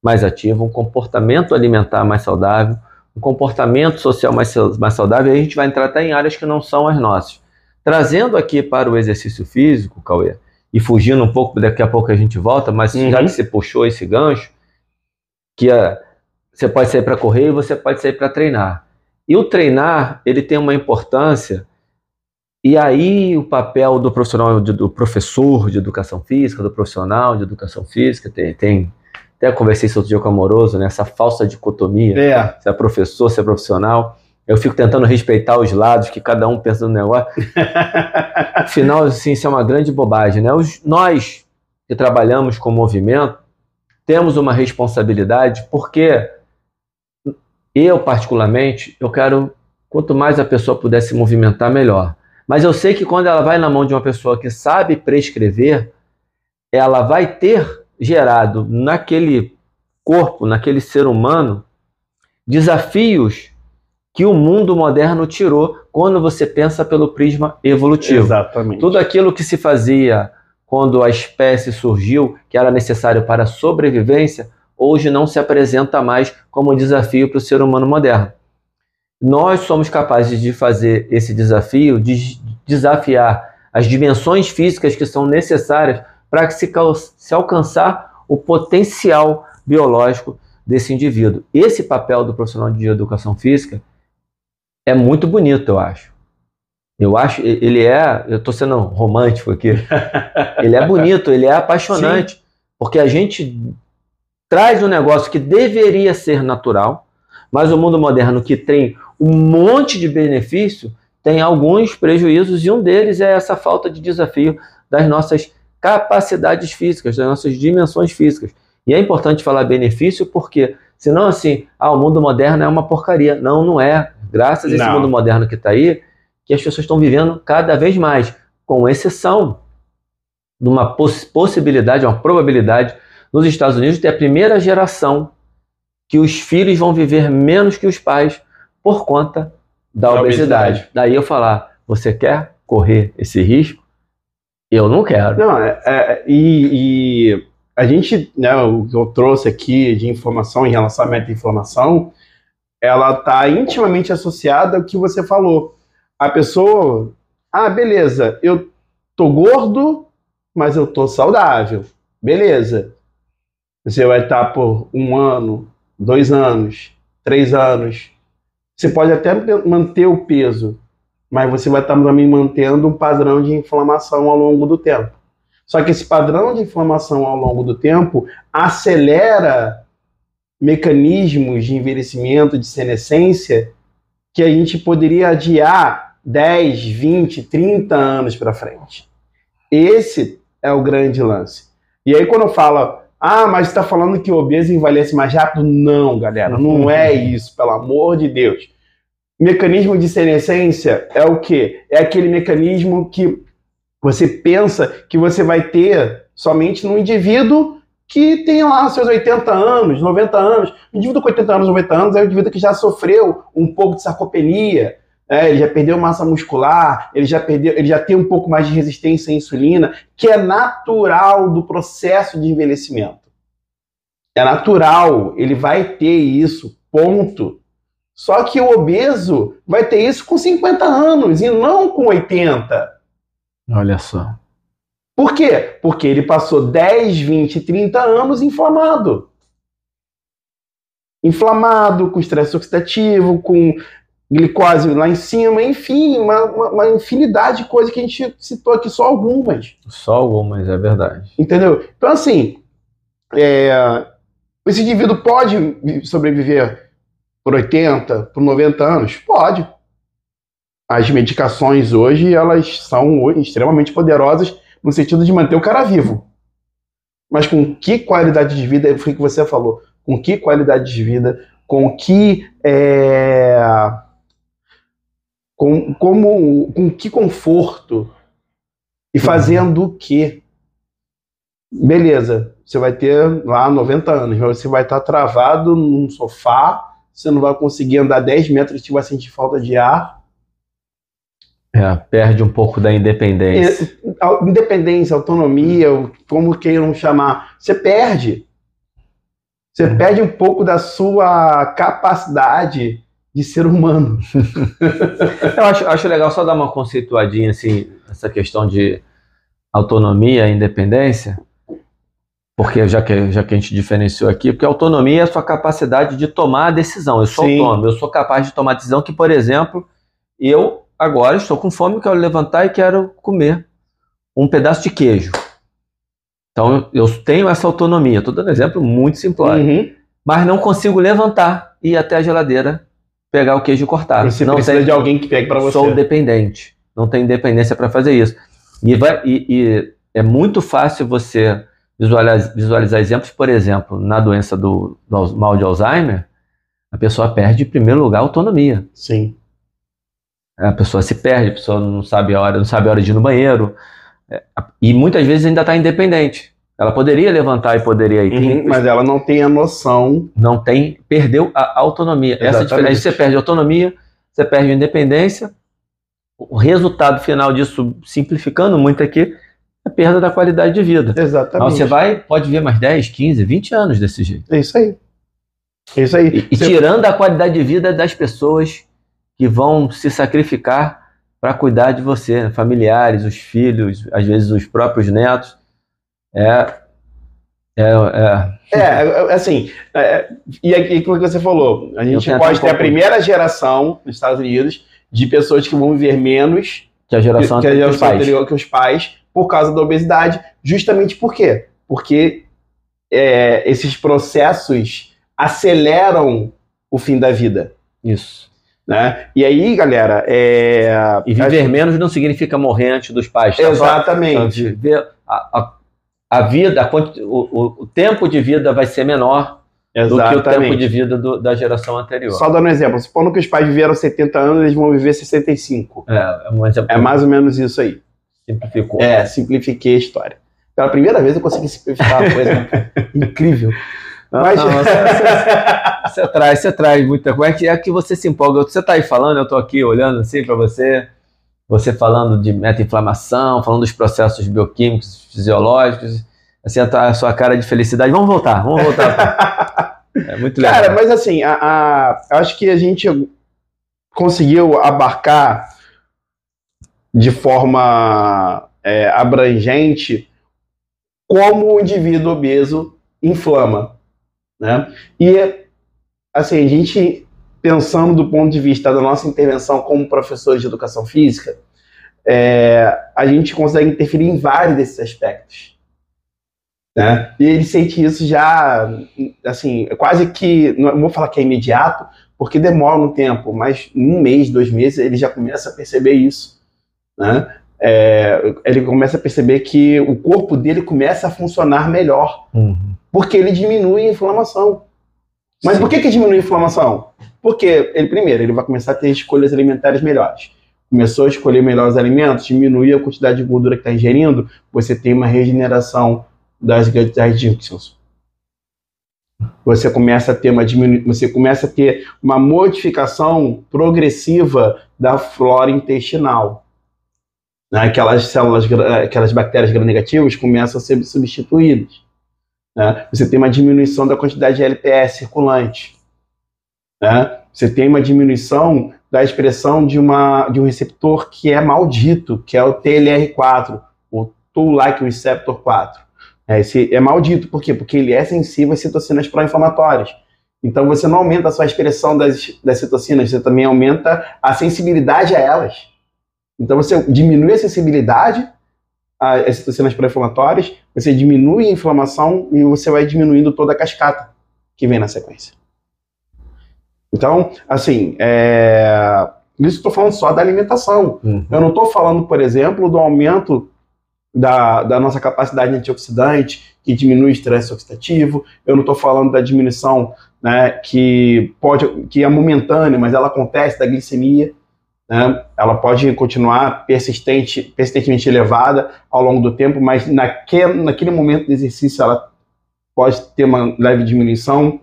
mais ativo, um comportamento alimentar mais saudável, um comportamento social mais, mais saudável. E a gente vai entrar até em áreas que não são as nossas. Trazendo aqui para o exercício físico, Cauê, e fugindo um pouco, daqui a pouco a gente volta, mas uhum. já que você puxou esse gancho, que a, você pode sair para correr e você pode sair para treinar. E o treinar, ele tem uma importância, e aí o papel do profissional, do professor de educação física, do profissional de educação física, tem, tem até conversei isso outro dia com o Amoroso, né, essa falsa dicotomia, é. se é professor, se é profissional. Eu fico tentando respeitar os lados, que cada um pensa no negócio. Afinal, assim, isso é uma grande bobagem, né? Os, nós que trabalhamos com movimento, temos uma responsabilidade, porque eu, particularmente, eu quero quanto mais a pessoa puder se movimentar, melhor. Mas eu sei que quando ela vai na mão de uma pessoa que sabe prescrever, ela vai ter gerado naquele corpo, naquele ser humano, desafios que o mundo moderno tirou quando você pensa pelo prisma evolutivo. Exatamente. Tudo aquilo que se fazia quando a espécie surgiu, que era necessário para a sobrevivência, hoje não se apresenta mais como um desafio para o ser humano moderno. Nós somos capazes de fazer esse desafio, de desafiar as dimensões físicas que são necessárias para que se, se alcançar o potencial biológico desse indivíduo. Esse papel do profissional de educação física é muito bonito, eu acho. Eu acho, ele é, eu estou sendo romântico aqui. ele é bonito, ele é apaixonante, Sim. porque a gente traz um negócio que deveria ser natural, mas o mundo moderno que tem um monte de benefício tem alguns prejuízos e um deles é essa falta de desafio das nossas capacidades físicas, das nossas dimensões físicas. E é importante falar benefício porque, senão assim, ah, o mundo moderno é uma porcaria. Não, não é. Graças a esse não. mundo moderno que está aí, que as pessoas estão vivendo cada vez mais, com exceção de uma poss possibilidade, uma probabilidade nos Estados Unidos tem a primeira geração que os filhos vão viver menos que os pais por conta da, da obesidade. obesidade. Daí eu falar, você quer correr esse risco? Eu não quero. Não, é, é, e, e a gente, né, o que eu trouxe aqui de informação em relação à meta-informação, ela está intimamente associada ao que você falou. A pessoa, ah, beleza, eu tô gordo, mas eu tô saudável. Beleza. Você vai estar por um ano, dois anos, três anos. Você pode até manter o peso, mas você vai estar também mantendo um padrão de inflamação ao longo do tempo. Só que esse padrão de inflamação ao longo do tempo acelera mecanismos de envelhecimento, de senescência, que a gente poderia adiar 10, 20, 30 anos para frente. Esse é o grande lance. E aí, quando fala, ah, mas está falando que o obeso envelhece mais rápido? Não, galera, não é isso, pelo amor de Deus. Mecanismo de senescência é o quê? É aquele mecanismo que você pensa que você vai ter somente no indivíduo que tem lá seus 80 anos, 90 anos. O indivíduo com 80 anos, 90 anos é o indivíduo que já sofreu um pouco de sarcopenia, é, ele já perdeu massa muscular, ele já perdeu, ele já tem um pouco mais de resistência à insulina, que é natural do processo de envelhecimento. É natural, ele vai ter isso, ponto. Só que o obeso vai ter isso com 50 anos e não com 80. Olha só. Por quê? Porque ele passou 10, 20, 30 anos inflamado. Inflamado, com estresse oxidativo, com glicose lá em cima, enfim, uma, uma, uma, infinidade de coisas que a gente citou aqui, só algumas. Só algumas, é verdade. Entendeu? Então, assim, é, esse indivíduo pode sobreviver por 80, por 90 anos? Pode. As medicações hoje, elas são extremamente poderosas no sentido de manter o cara vivo. Mas com que qualidade de vida, foi o que você falou, com que qualidade de vida, com que é, com, como, com que conforto e fazendo o quê? Beleza, você vai ter lá 90 anos, você vai estar travado num sofá, você não vai conseguir andar 10 metros, você vai sentir falta de ar. É, perde um pouco da independência. É, independência, autonomia, como queiram chamar, você perde. Você uhum. perde um pouco da sua capacidade de ser humano. Eu acho, acho legal só dar uma conceituadinha assim, essa questão de autonomia e independência, porque já que, já que a gente diferenciou aqui, porque autonomia é a sua capacidade de tomar a decisão. Eu sou Sim. autônomo, eu sou capaz de tomar a decisão que, por exemplo, eu agora estou com fome, quero levantar e quero comer um pedaço de queijo. Então eu tenho essa autonomia. Estou dando um exemplo muito simplório. Uhum. Mas não consigo levantar e ir até a geladeira pegar o queijo cortado. Você não precisa tem, de alguém que pegue para você. Sou dependente. Não tenho independência para fazer isso. E, vai, e, e, é muito fácil você visualizar, visualizar, exemplos, por exemplo, na doença do, do mal de Alzheimer, a pessoa perde, em primeiro lugar, a autonomia. Sim. A pessoa se perde, a pessoa não sabe a hora, não sabe a hora de ir no banheiro. É, e muitas vezes ainda está independente. Ela poderia levantar e poderia ir. Uhum, mas ela não tem a noção. Não tem, perdeu a autonomia. Exatamente. Essa é a diferença. Você perde a autonomia, você perde a independência. O resultado final disso, simplificando muito aqui, é a perda da qualidade de vida. Exatamente. Então você vai, pode ver mais 10, 15, 20 anos desse jeito. É isso aí. É isso aí. E, e tirando a qualidade de vida das pessoas que vão se sacrificar para cuidar de você, familiares, os filhos, às vezes os próprios netos. É. É, é. é assim, é, e aqui como você falou, a gente pode ter a primeira geração nos Estados Unidos de pessoas que vão viver menos que a geração, que, que a geração anterior que os pais por causa da obesidade, justamente por quê? Porque é, esses processos aceleram o fim da vida. Isso. Né? E aí, galera. É... E viver acho... menos não significa morrer antes dos pais. Tá? Exatamente. Viver a, a, a vida, a, o, o, tempo de vida vai ser menor Exatamente. do que o tempo de vida do, da geração anterior. Só dando um exemplo, supondo que os pais viveram 70 anos, eles vão viver 65. É, é, um exemplo é mais ou menos isso aí. Simplificou. É, simplifiquei a história. Pela primeira vez eu consegui simplificar a coisa. Né? Incrível. Mas... Não, você, você, você, traz, você traz muita coisa. É que, é que você se empolga. Você está aí falando, eu estou aqui olhando assim para você você falando de meta-inflamação, falando dos processos bioquímicos, fisiológicos, assim, a, sua cara de felicidade. Vamos voltar, vamos voltar. é muito legal. Cara, mas assim, a, a- eu acho que a gente conseguiu abarcar de forma é, abrangente como o indivíduo obeso inflama, né? E assim, a gente pensando do ponto de vista da nossa intervenção como professores de educação física, é, a gente consegue interferir em vários desses aspectos. Né? E ele sente isso já, assim, quase que, não vou falar que é imediato, porque demora um tempo, mas um mês, dois meses, ele já começa a perceber isso. Né? É, ele começa a perceber que o corpo dele começa a funcionar melhor, Uhum. porque ele diminui a inflamação. Mas Sim. por que, que diminui a inflamação? Porque, ele, primeiro, ele vai começar a ter escolhas alimentares melhores. Começou a escolher melhores alimentos, diminui a quantidade de gordura que está ingerindo, você tem uma regeneração das gut junctions. Você começa a ter uma diminu... você começa a ter uma modificação progressiva da flora intestinal. Né? Aquelas células, aquelas bactérias gram-negativas começam a ser substituídas. né? Você tem uma diminuição da quantidade de LPS circulante. Né? Você tem uma diminuição da expressão de, uma, de um receptor que é maldito, que é o TLR4, o Tool-like Receptor 4. É, esse é maldito, por quê? Porque ele é sensível às citocinas pró-inflamatórias. Então você não aumenta a sua expressão das, das citocinas, você também aumenta a sensibilidade a elas. Então você diminui a sensibilidade às citocinas pró-inflamatórias, você diminui a inflamação e você vai diminuindo toda a cascata que vem na sequência. Então, assim, é... isso estou falando só da alimentação. Uhum. Eu não estou falando, por exemplo, do aumento da, da nossa capacidade antioxidante, que diminui o estresse oxidativo. Eu não estou falando da diminuição né, que, pode, que é momentânea, mas ela acontece da glicemia. Né? Ela pode continuar persistente, persistentemente elevada ao longo do tempo, mas naquele, naquele momento do exercício ela pode ter uma leve diminuição,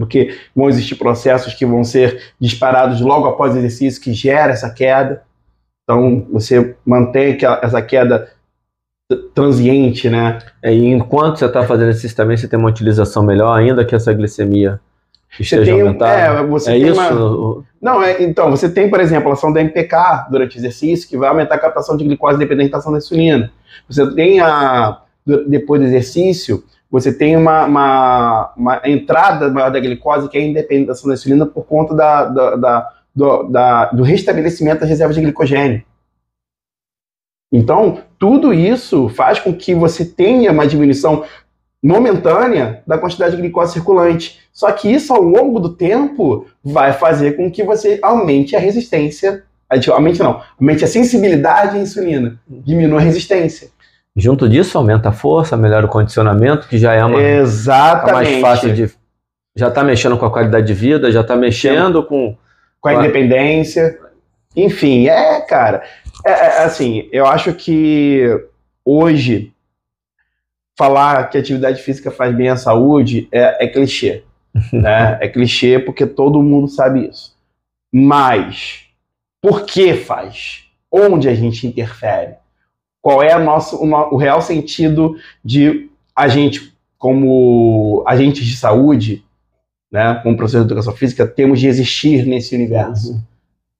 porque vão existir processos que vão ser disparados logo após o exercício que gera essa queda. Então, você mantém essa queda transiente, né? É, E enquanto você está fazendo exercício também, você tem uma utilização melhor, ainda que essa glicemia Você esteja tem, um- aumentada. é, você É tem isso? uma- Não, é, então, você tem, por exemplo, a ação da MPK durante o exercício, que vai aumentar a captação de glicose dependente da ação da insulina. Você tem a. Depois do exercício, você tem uma, uma, uma entrada maior da glicose que é independente da insulina por conta da, da, da- do, da- do restabelecimento das reservas de glicogênio. Então, tudo isso faz com que você tenha uma diminuição momentânea da quantidade de glicose circulante. Só que isso, ao longo do tempo, vai fazer com que você aumente a resistência. Aumente não, aumente a sensibilidade à insulina, diminua a resistência. Junto disso, aumenta a força, melhora o condicionamento, que já é uma, tá Exatamente. mais fácil de. Já está mexendo com a qualidade de vida, já está mexendo com. com a Claro. independência. Enfim, é, cara. É, é, assim, eu acho que hoje falar que atividade física faz bem à saúde é, é clichê. né? É clichê porque todo mundo sabe isso. Mas por que faz? Onde a gente interfere? Qual é nosso, o, no- o real sentido de a gente, como agentes de saúde, né, como professor de educação física, temos de existir nesse universo?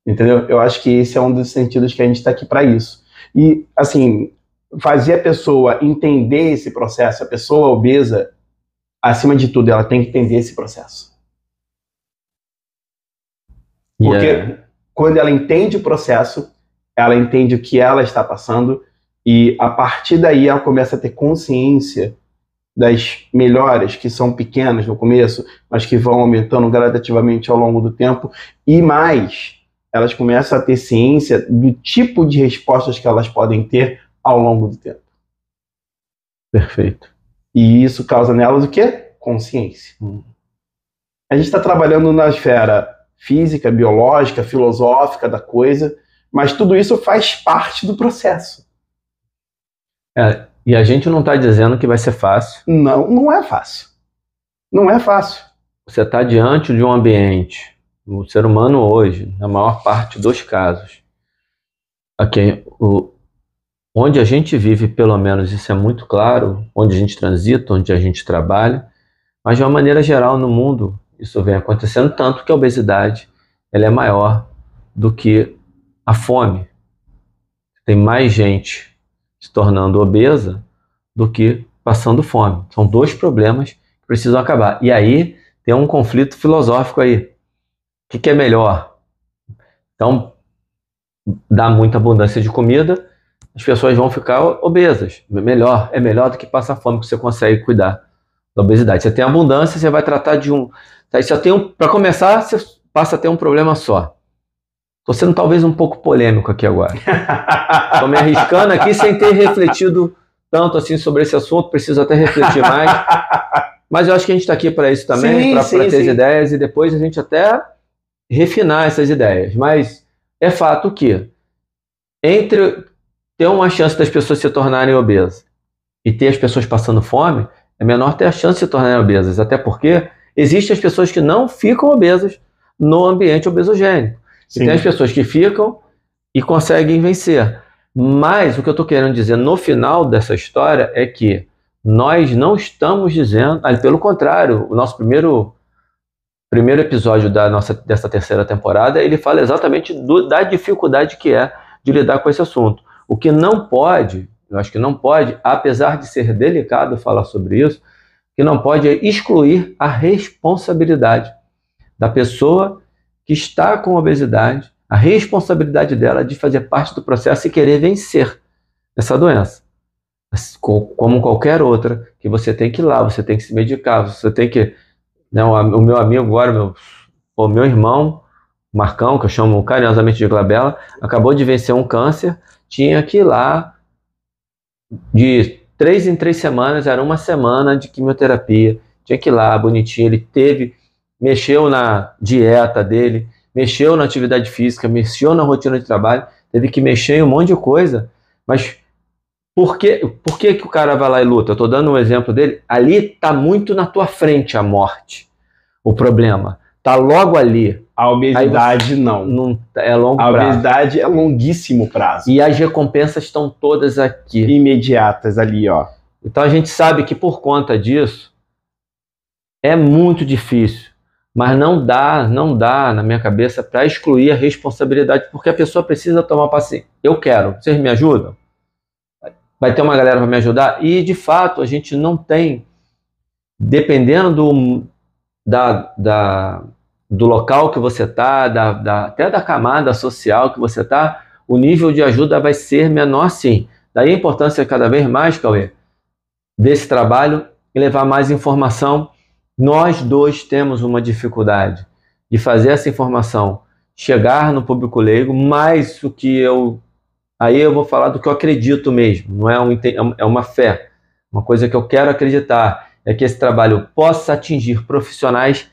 Entendeu? Eu acho que esse é um dos sentidos que a gente está aqui para isso. E, assim, fazer a pessoa entender esse processo, a pessoa obesa, acima de tudo, ela tem que entender esse processo. Porque é- quando ela entende o processo, ela entende o que ela está passando e a partir daí ela começa a ter consciência das melhoras que são pequenas no começo, mas que vão aumentando gradativamente ao longo do tempo e mais, elas começam a ter ciência do tipo de respostas que elas podem ter ao longo do tempo. Perfeito. E isso causa nelas o quê? Consciência. Hum. A gente está trabalhando na esfera física, biológica, filosófica da coisa, mas tudo isso faz parte do processo. É, e a gente não está dizendo que vai ser fácil. Não, não é fácil. Não é fácil. Você está diante de um ambiente. O ser humano hoje, na maior parte dos casos, aqui, o, onde a gente vive, pelo menos isso é muito claro, onde a gente transita, onde a gente trabalha, mas de uma maneira geral no mundo isso vem acontecendo tanto que a obesidade ela é maior do que a fome. Tem mais gente se tornando obesa do que passando fome. São dois problemas que precisam acabar. E aí tem um conflito filosófico aí. O que, que é melhor? Então, dá muita abundância de comida, as pessoas vão ficar obesas. Melhor, é melhor do que passar fome, que você consegue cuidar da obesidade. Você tem abundância, você vai tratar de um. Tá, tem um para começar, você passa a ter um problema só. Estou sendo talvez um pouco polêmico aqui agora. Estou me arriscando aqui sem ter refletido tanto assim sobre esse assunto, preciso até refletir mais. Mas eu acho que a gente está aqui para isso também, para ter sim. ideias e depois a gente até refinar essas ideias. Mas é fato que entre ter uma chance das pessoas se tornarem obesas e ter as pessoas passando fome, é menor ter a chance de se tornarem obesas. Até porque existem as pessoas que não ficam obesas no ambiente obesogênico. Sim. E tem as pessoas que ficam e conseguem vencer. Mas o que eu estou querendo dizer no final dessa história é que nós não estamos dizendo, ah, pelo contrário, o nosso primeiro primeiro episódio da nossa dessa terceira temporada ele fala exatamente do, da dificuldade que é de lidar com esse assunto. O que não pode, eu acho que não pode, apesar de ser delicado falar sobre isso, que não pode é excluir a responsabilidade da pessoa que está com obesidade, a responsabilidade dela de fazer parte do processo e querer vencer essa doença. Como qualquer outra, que você tem que ir lá, você tem que se medicar, você tem que. Né, o meu amigo agora, meu, o meu irmão, Marcão, que eu chamo carinhosamente de Glabela, acabou de vencer um câncer, tinha que ir lá de três em três semanas, era uma semana de quimioterapia, tinha que ir lá, bonitinho, ele teve mexeu na dieta dele, mexeu na atividade física, mexeu na rotina de trabalho, teve que mexer em um monte de coisa, mas por que, por que, que o cara vai lá e luta? Eu estou dando um exemplo dele. Ali está muito na tua frente a morte, o problema. Está logo ali. A obesidade você, não. não. É longo a prazo. A obesidade é longuíssimo prazo. E as recompensas estão todas aqui. Imediatas ali, ó. Então a gente sabe que por conta disso é muito difícil mas não dá, não dá na minha cabeça para excluir a responsabilidade, porque a pessoa precisa tomar paciência. Eu quero, vocês me ajudam? Vai ter uma galera para me ajudar? E de fato a gente não tem, dependendo do, da, da, do local que você está, da, da, até da camada social que você está, o nível de ajuda vai ser menor sim. Daí a importância cada vez mais, Cauê, desse trabalho e levar mais informação nós dois temos uma dificuldade de fazer essa informação chegar no público leigo, mas o que eu. Aí eu vou falar do que eu acredito mesmo, não é, um, é uma fé. Uma coisa que eu quero acreditar é que esse trabalho possa atingir profissionais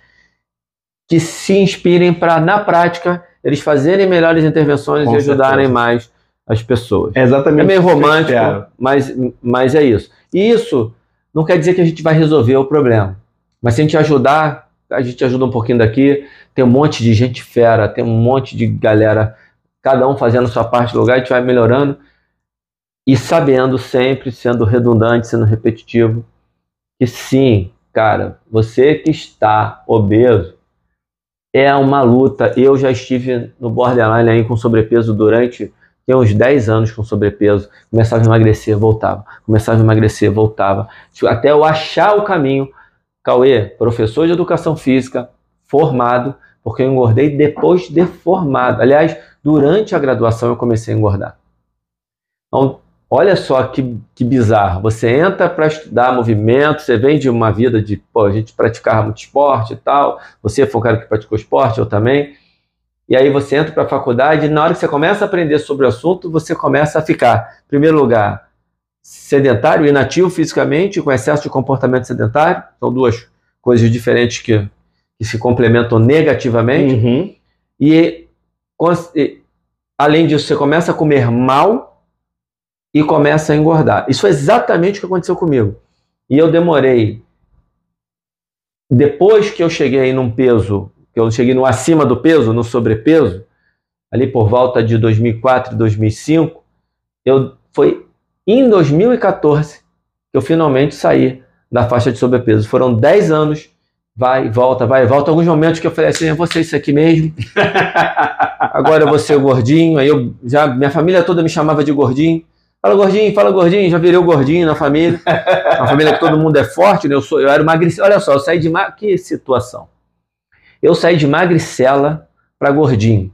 que se inspirem para, na prática, eles fazerem melhores intervenções Com e ajudarem certeza. mais as pessoas. É exatamente. É meio romântico, mas, mas é isso. E isso não quer dizer que a gente vai resolver o problema. Mas se a gente ajudar, a gente ajuda um pouquinho daqui. Tem um monte de gente fera, tem um monte de galera, cada um fazendo a sua parte do lugar, a gente vai melhorando. E sabendo sempre, sendo redundante, sendo repetitivo, que sim, cara, você que está obeso, é uma luta. Eu já estive no borderline aí com sobrepeso durante tem uns 10 anos com sobrepeso, começava a emagrecer, voltava, começava a emagrecer, voltava, até eu achar o caminho Cauê, professor de educação física, formado, porque eu engordei depois de formado. Aliás, durante a graduação eu comecei a engordar. Então, olha só que, que bizarro. Você entra para estudar movimento, você vem de uma vida de, pô, a gente praticava muito esporte e tal, você foi um cara que praticou esporte, eu também. E aí você entra para a faculdade e na hora que você começa a aprender sobre o assunto, você começa a ficar, em primeiro lugar, sedentário, inativo fisicamente, com excesso de comportamento sedentário. São duas coisas diferentes que, que se complementam negativamente. Uhum. E, além disso, você começa a comer mal e começa a engordar. Isso é exatamente o que aconteceu comigo. E eu demorei. Depois que eu cheguei num peso, que eu cheguei no acima do peso, no sobrepeso, ali por volta de 2004, 2005, eu foi em 2014 eu finalmente saí da faixa de sobrepeso. Foram 10 anos, vai, volta, vai, volta. Alguns momentos que eu falei assim, eu vou ser isso aqui mesmo. Agora eu vou ser gordinho. Aí eu já, minha família toda me chamava de gordinho. Fala gordinho, fala gordinho, já virei o gordinho na família. Uma família que todo mundo é forte, né? Eu, sou, eu era magricela. Olha só, eu saí de. Ma... Que situação. Eu saí de magricela para gordinho.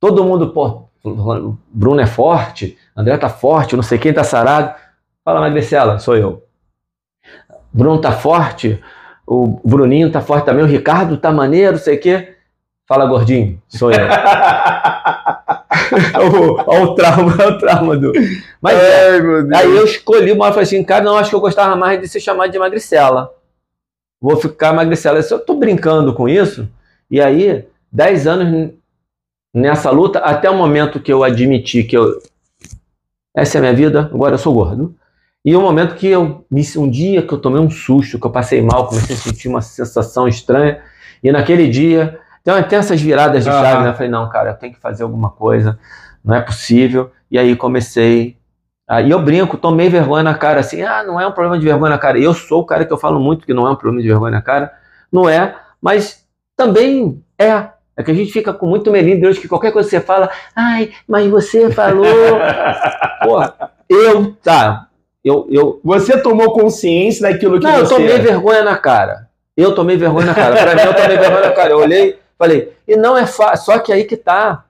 Todo mundo, pô, Bruno é forte, André tá forte, não sei quem tá sarado. Fala, magricela, sou eu. Bruno tá forte, o Bruninho tá forte também, o Ricardo tá maneiro, não sei o quê. Fala, gordinho, sou eu. Olha o trauma, o trauma do. Mas Ai, é, aí eu escolhi uma, falei assim, cara, não, acho que eu gostava mais de ser chamado de magricela. Vou ficar magricela. Eu tô brincando com isso. E aí, 10 anos nessa luta, até o momento que eu admiti que eu. Essa é a minha vida, agora eu sou gordo. E o momento que eu. Um dia que eu tomei um susto, que eu passei mal, comecei a sentir uma sensação estranha. E naquele dia então tem essas viradas de chave, uhum. né? Eu falei, não, cara, eu tenho que fazer alguma coisa, não é possível. E aí comecei. E eu brinco, tomei vergonha na cara, assim, ah, não é um problema de vergonha na cara. Eu sou o cara que eu falo muito que não é um problema de vergonha na cara. Não é, mas também é. É que a gente fica com muito melindre hoje que qualquer coisa que você fala, ai, mas você falou. Pô, eu, tá. Eu, eu... Você tomou consciência daquilo que não, você. Não, eu tomei vergonha na cara. Eu tomei vergonha na cara. Pra mim, eu tomei vergonha na cara. Eu olhei, Falei, e não é fácil, só que aí que tá.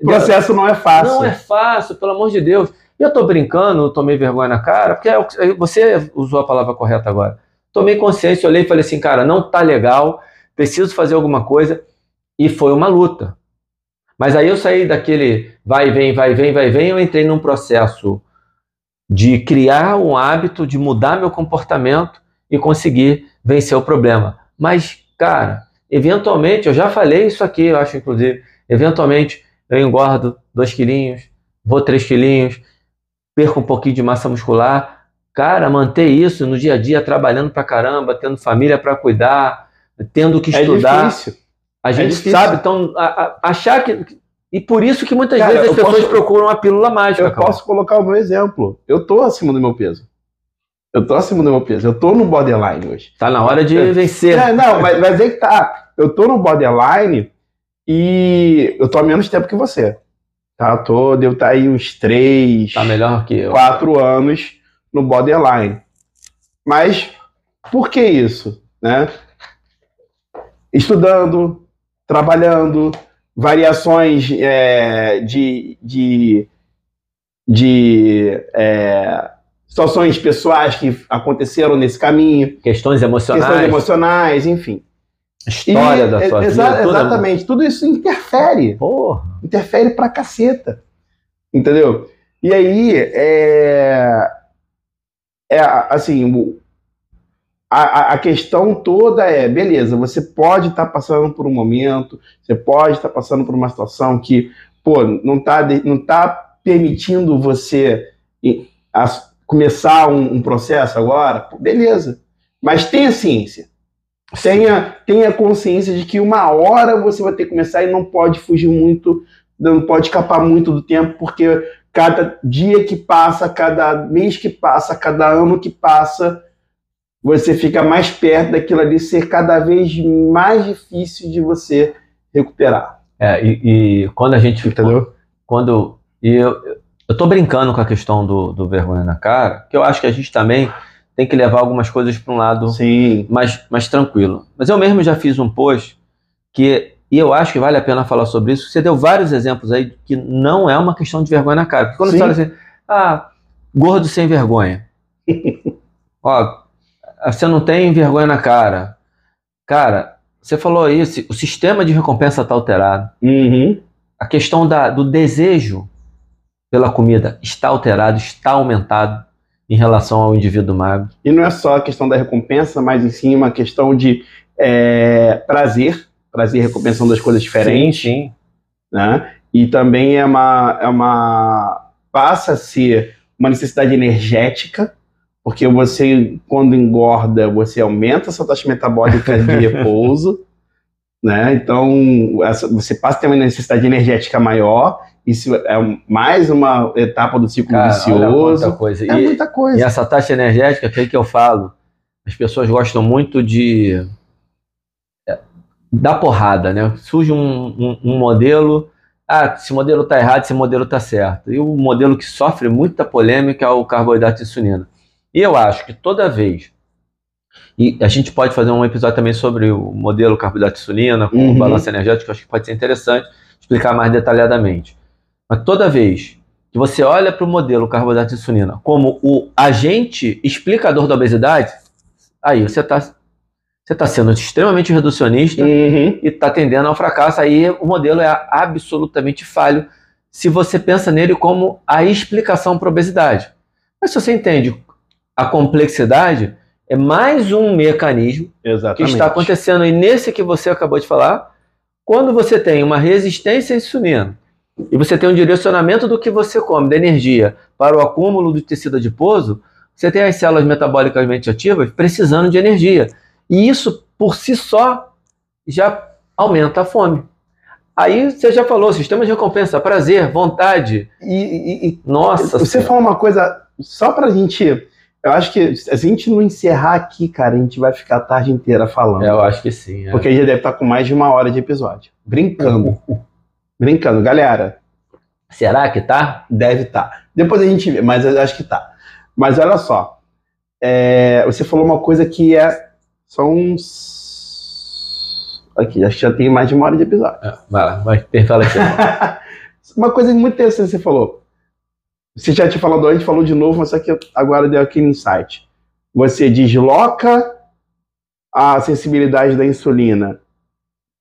O processo não é fácil. Não é fácil, pelo amor de Deus. Eu tô brincando, tomei vergonha na cara, porque é você usou a palavra correta agora. Tomei consciência, olhei e falei assim, cara, não tá legal, preciso fazer alguma coisa. E foi uma luta. Mas aí eu saí daquele vai, vem, vai, vem, vai, vem, eu entrei num processo de criar um hábito, de mudar meu comportamento e conseguir vencer o problema. Mas, cara, Eventualmente, eu já falei isso aqui, eu acho, inclusive, eventualmente eu engordo 2 quilinhos, vou 3 quilinhos, perco um pouquinho de massa muscular. Cara, manter isso no dia a dia, trabalhando pra caramba, tendo família para cuidar, tendo que é estudar. É difícil. A gente é sabe, então, a, a, achar que. E por isso que muitas Cara, vezes as pessoas posso, procuram a pílula mágica. Eu posso colocar o meu exemplo. Eu tô acima do meu peso. Eu tô acima do meu peso. Eu tô no borderline hoje. Tá na hora de é, vencer. É, não, mas, mas é que tá. Eu tô no borderline e eu tô há menos tempo que você. Tá? Eu tô, devo estar tá aí uns três. Tá melhor que eu. Quatro anos no borderline. Mas por que isso? Né? Estudando, trabalhando, variações é, de, de, de é, situações pessoais que aconteceram nesse caminho. Questões emocionais. Questões emocionais, enfim. História e, da sua exa vida. Exatamente. Tudo isso interfere. Porra. Interfere pra caceta. Entendeu? E aí, é. É assim. A, a questão toda é, beleza, você pode estar tá passando por um momento, você pode estar tá passando por uma situação que, pô, não está não tá permitindo você começar um, um processo agora, beleza. Mas tenha ciência. Tenha, tenha consciência de que uma hora você vai ter que começar e não pode fugir muito, não pode escapar muito do tempo, porque cada dia que passa, cada mês que passa, cada ano que passa, você fica mais perto daquilo ali ser cada vez mais difícil de você recuperar. É, e, e quando a gente. Entendeu? Quando. E eu, eu tô brincando com a questão do, do vergonha na cara, que eu acho que a gente também tem que levar algumas coisas para um lado Sim. Mais, mais tranquilo. Mas eu mesmo já fiz um post que, e eu acho que vale a pena falar sobre isso, você deu vários exemplos aí que não é uma questão de vergonha na cara. Porque quando Sim. você fala assim, ah, gordo sem vergonha. Ó, você não tem vergonha na cara. Cara, você falou isso, o sistema de recompensa está alterado. Uhum. A questão da, do desejo pela comida está alterado, está aumentado em relação ao indivíduo magro. E não é só a questão da recompensa, mas em sim uma questão de é, prazer, prazer e recompensa das coisas diferentes. Sim, sim. Né? E também é uma, é uma. passa a ser uma necessidade energética, porque você, quando engorda, você aumenta a sua taxa metabólica de repouso. Né? Então, essa, você passa a ter uma necessidade energética maior isso é mais uma etapa do ciclo Cara, vicioso. quanta coisa. É E- muita E coisa. essa taxa energética, que é que eu falo, as pessoas gostam muito de é, dar porrada, né? Surge um, um- um modelo, ah, esse modelo tá errado, esse modelo tá certo. E o modelo que sofre muita polêmica é o carboidrato de insulina. E eu acho que toda vez, e a gente pode fazer um episódio também sobre o modelo carboidrato de insulina, com Uhum. o balanço energético, que eu acho que pode ser interessante explicar mais detalhadamente. Mas toda vez que você olha para o modelo carboidrato de insulina como o agente explicador da obesidade, aí você está você tá sendo extremamente reducionista Uhum. e está tendendo ao fracasso. Aí o modelo é absolutamente falho se você pensa nele como a explicação para a obesidade. Mas se você entende a complexidade, é mais um mecanismo que Exatamente. está acontecendo. E nesse que você acabou de falar, quando você tem uma resistência à insulina e você tem um direcionamento do que você come, da energia, para o acúmulo do tecido adiposo, você tem as células metabolicamente ativas precisando de energia. E isso, por si só, já aumenta a fome. Aí você já falou, sistema de recompensa, prazer, vontade. E, e- e Nossa você Senhora. falou uma coisa, só pra gente. Eu acho que se a gente não encerrar aqui, cara, a gente vai ficar a tarde inteira falando. É, eu acho que sim. é. Porque já deve estar com mais de uma hora de episódio. Brincando. Brincando. Galera, Será que tá? deve estar. Depois a gente vê, mas eu acho que tá. Mas olha só. é, você falou uma coisa que é. São uns. Aqui, acho que já tem mais de uma hora de episódio. É, Vai lá, vai, fala aqui. Uma coisa muito interessante que você falou. Você já tinha falado antes, falou de novo, mas que agora deu aquele insight. Você desloca a sensibilidade da insulina,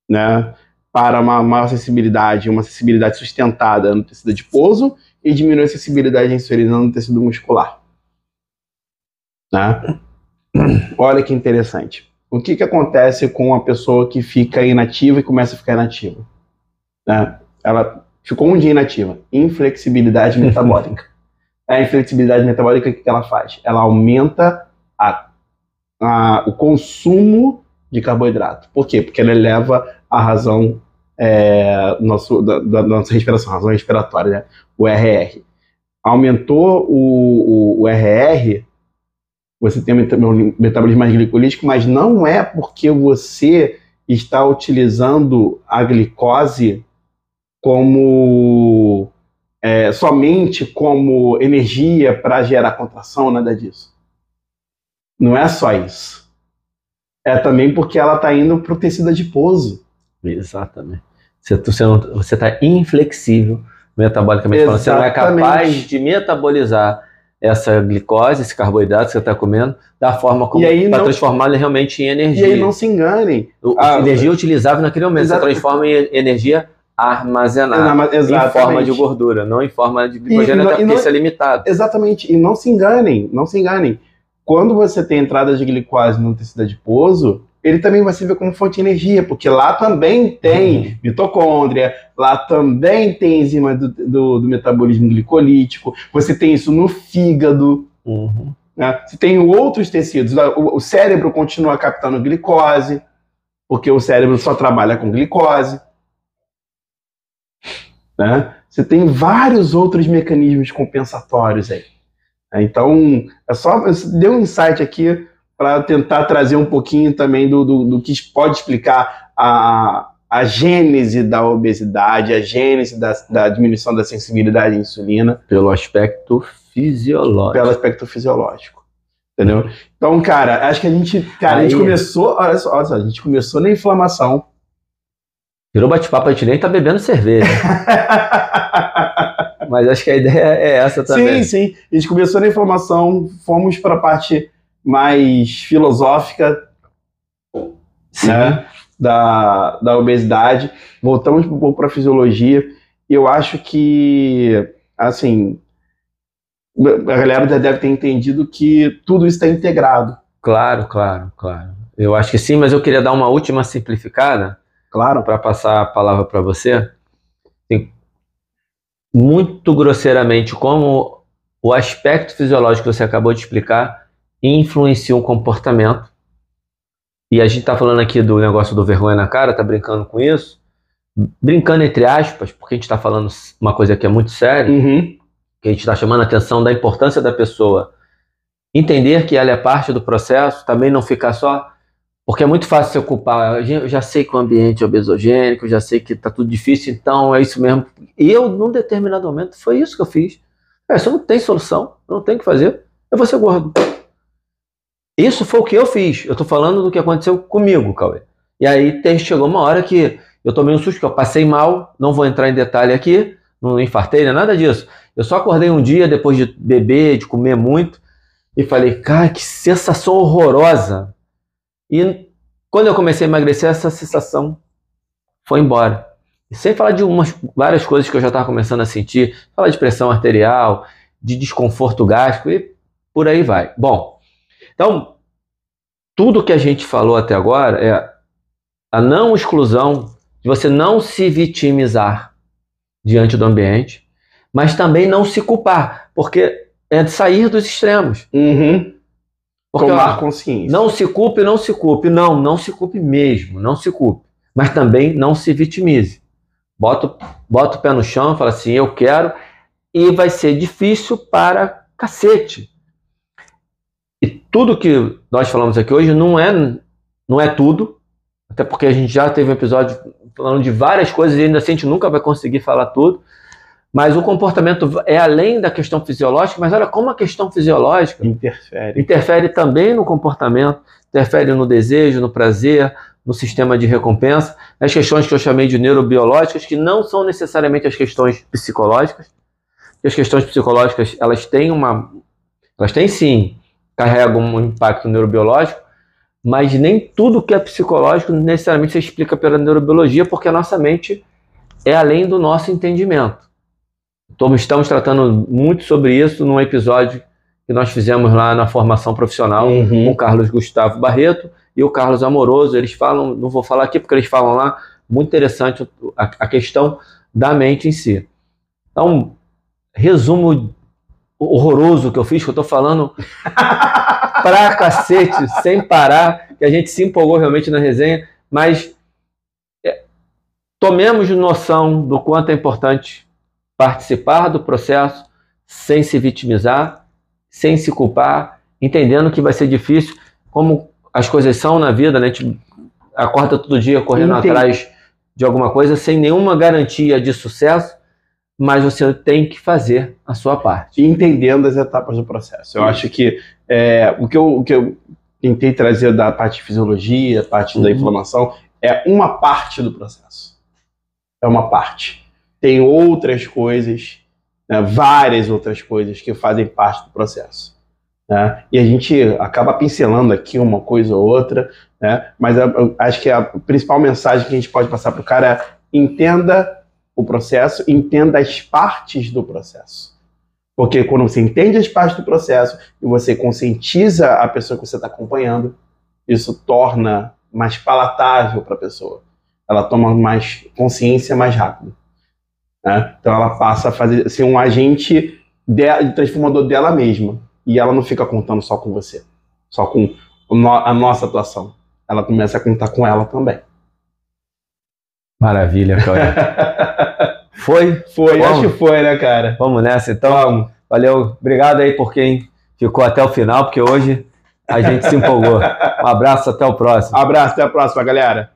né, para uma maior sensibilidade, uma sensibilidade sustentada no tecido adiposo e diminui a sensibilidade da insulina no tecido muscular. Né? Olha que interessante. O que, que acontece com uma pessoa que fica inativa e começa a ficar inativa? Né? Ela ficou um dia inativa. Inflexibilidade metabólica. A inflexibilidade metabólica, o que ela faz? Ela aumenta a- a- o consumo de carboidrato. Por quê? Porque ela eleva a razão é, nosso, da, da nossa respiração, a razão respiratória, né? o RR. Aumentou o, o, o RR, você tem um um metabolismo mais glicolítico, mas não é porque você está utilizando a glicose como é, somente como energia para gerar contração, nada disso. Não é só isso. É também porque ela está indo para o tecido adiposo. Exatamente. Você, você, não, você tá inflexível metabolicamente falando. Você não é capaz de metabolizar essa glicose, esse carboidrato que você está comendo, da forma como E para transformá-lo realmente em E energia. aí não se enganem. O- Ah, energia utilizável naquele momento. Exato. Você transforma em energia mas- Em forma de gordura, não em forma de glicogênio, até e porque não- isso é limitado. Exatamente. E não se enganem, não se enganem. Quando você tem entrada de glicose no tecido adiposo, ele também vai servir como fonte de energia, porque lá também tem mitocôndria, lá também tem enzima do, do- do metabolismo glicolítico, você tem isso no fígado, Uhum. né? Você tem outros tecidos. O, o cérebro continua captando glicose, porque o cérebro só trabalha com glicose. Né? Você tem vários outros mecanismos compensatórios aí. né? Então, é só deu um insight aqui para tentar trazer um pouquinho também do, do, do que pode explicar a, a gênese da obesidade, a gênese da, da diminuição da sensibilidade à insulina Pelo aspecto fisiológico. pelo aspecto fisiológico. Entendeu? Então, cara, acho que a gente. Cara, a gente Aí- começou. Olha só, olha só, a gente começou na inflamação. Virou bate-papo, a gente nem tá bebendo cerveja. Mas acho que a ideia é essa também. sim, sim. A gente começou na inflamação, fomos para a parte mais filosófica Sim. né, da, da obesidade, voltamos um pouco para a fisiologia, e eu acho que, assim, a galera já deve ter entendido que tudo isso está integrado. Claro, claro, claro. Eu acho que sim, mas eu queria dar uma última simplificada Claro. para passar a palavra para você. Assim, muito grosseiramente, como o aspecto fisiológico que você acabou de explicar influencia o comportamento. E a gente está falando aqui do negócio do vergonha na cara, tá brincando com isso, brincando entre aspas, porque a gente está falando uma coisa que é muito séria, Uhum. que a gente está chamando a atenção da importância da pessoa entender que ela é parte do processo, também não ficar só. Porque é muito fácil se ocupar. Eu já sei que o ambiente é obesogênico, já sei que está tudo difícil, então é isso mesmo. E eu, num determinado momento, foi isso que eu fiz. É, isso não tem solução, não tenho o que fazer, eu vou ser gordo. Isso foi o que eu fiz. Eu estou falando do que aconteceu comigo, Cauê. E aí tem- chegou uma hora que eu tomei um susto, que eu passei mal, não vou entrar em detalhe aqui, não infartei, não é nada disso. Eu só acordei um dia depois de beber, de comer muito, e falei, cara, que sensação horrorosa. E quando eu comecei a emagrecer, essa sensação foi embora. E sem falar de umas várias coisas que eu já estava começando a sentir, falar de pressão arterial, de desconforto gástrico e por aí vai. Bom, então tudo que a gente falou até agora é a não exclusão de você não se vitimizar diante do ambiente, mas também não se culpar, porque é de sair dos extremos. Uhum. Porque, Tomar ó, consciência. não se culpe, não se culpe. Não, não se culpe mesmo, não se culpe. Mas também não se vitimize. Bota, o- bota o pé no chão fala assim, eu quero, e vai ser difícil para cacete. E tudo que nós falamos aqui hoje não é, não é tudo, até porque a gente já teve um episódio falando de várias coisas e ainda assim a gente nunca vai conseguir falar tudo. Mas o comportamento é além da questão fisiológica, mas olha como a questão fisiológica Interfere. interfere também no comportamento, interfere no desejo, no prazer, no sistema de recompensa, nas questões que eu chamei de neurobiológicas, que não são necessariamente as questões psicológicas. As questões psicológicas, elas têm uma elas têm sim, carregam um impacto neurobiológico, mas nem tudo que é psicológico necessariamente se explica pela neurobiologia, porque a nossa mente é além do nosso entendimento. Então, estamos tratando muito sobre isso num episódio que nós fizemos lá na formação profissional com Uhum. o Carlos Gustavo Barreto e o Carlos Amoroso. Eles falam, não vou falar aqui porque eles falam lá, muito interessante a, a questão da mente em si. Então, resumo horroroso que eu fiz, que eu tô falando pra cacete, sem parar, que a gente se empolgou realmente na resenha, mas é, tomemos noção do quanto é importante participar do processo sem se vitimizar, sem se culpar, entendendo que vai ser difícil, como as coisas são na vida, né? A gente acorda todo dia correndo Entendi. atrás de alguma coisa sem nenhuma garantia de sucesso, mas você tem que fazer a sua parte. Entendendo as etapas do processo. Eu Isso. acho que é, o, que eu, o que eu tentei trazer da parte de fisiologia, parte da Uhum. inflamação, é uma parte do processo. É uma parte. Tem outras coisas, né, várias outras coisas que fazem parte do processo. né? E a gente acaba pincelando aqui uma coisa ou outra, né? mas eu- acho que a principal mensagem que a gente pode passar para o cara é entenda o processo, entenda as partes do processo. Porque quando você entende as partes do processo e você conscientiza a pessoa que você está acompanhando, isso torna mais palatável para a pessoa. Ela toma mais consciência mais rápido. Né? Então ela passa a fazer, ser um agente de, transformador dela mesma. E ela não fica contando só com você, só com a nossa atuação. Ela começa a contar com ela também. Maravilha, Cauê. Foi? Foi, Vamos. acho que foi, né, cara? Vamos nessa então. Vamos. Valeu. Obrigado aí por quem ficou até o final, porque hoje a gente se empolgou. Um abraço, até o próximo. Abraço, até a próxima, galera.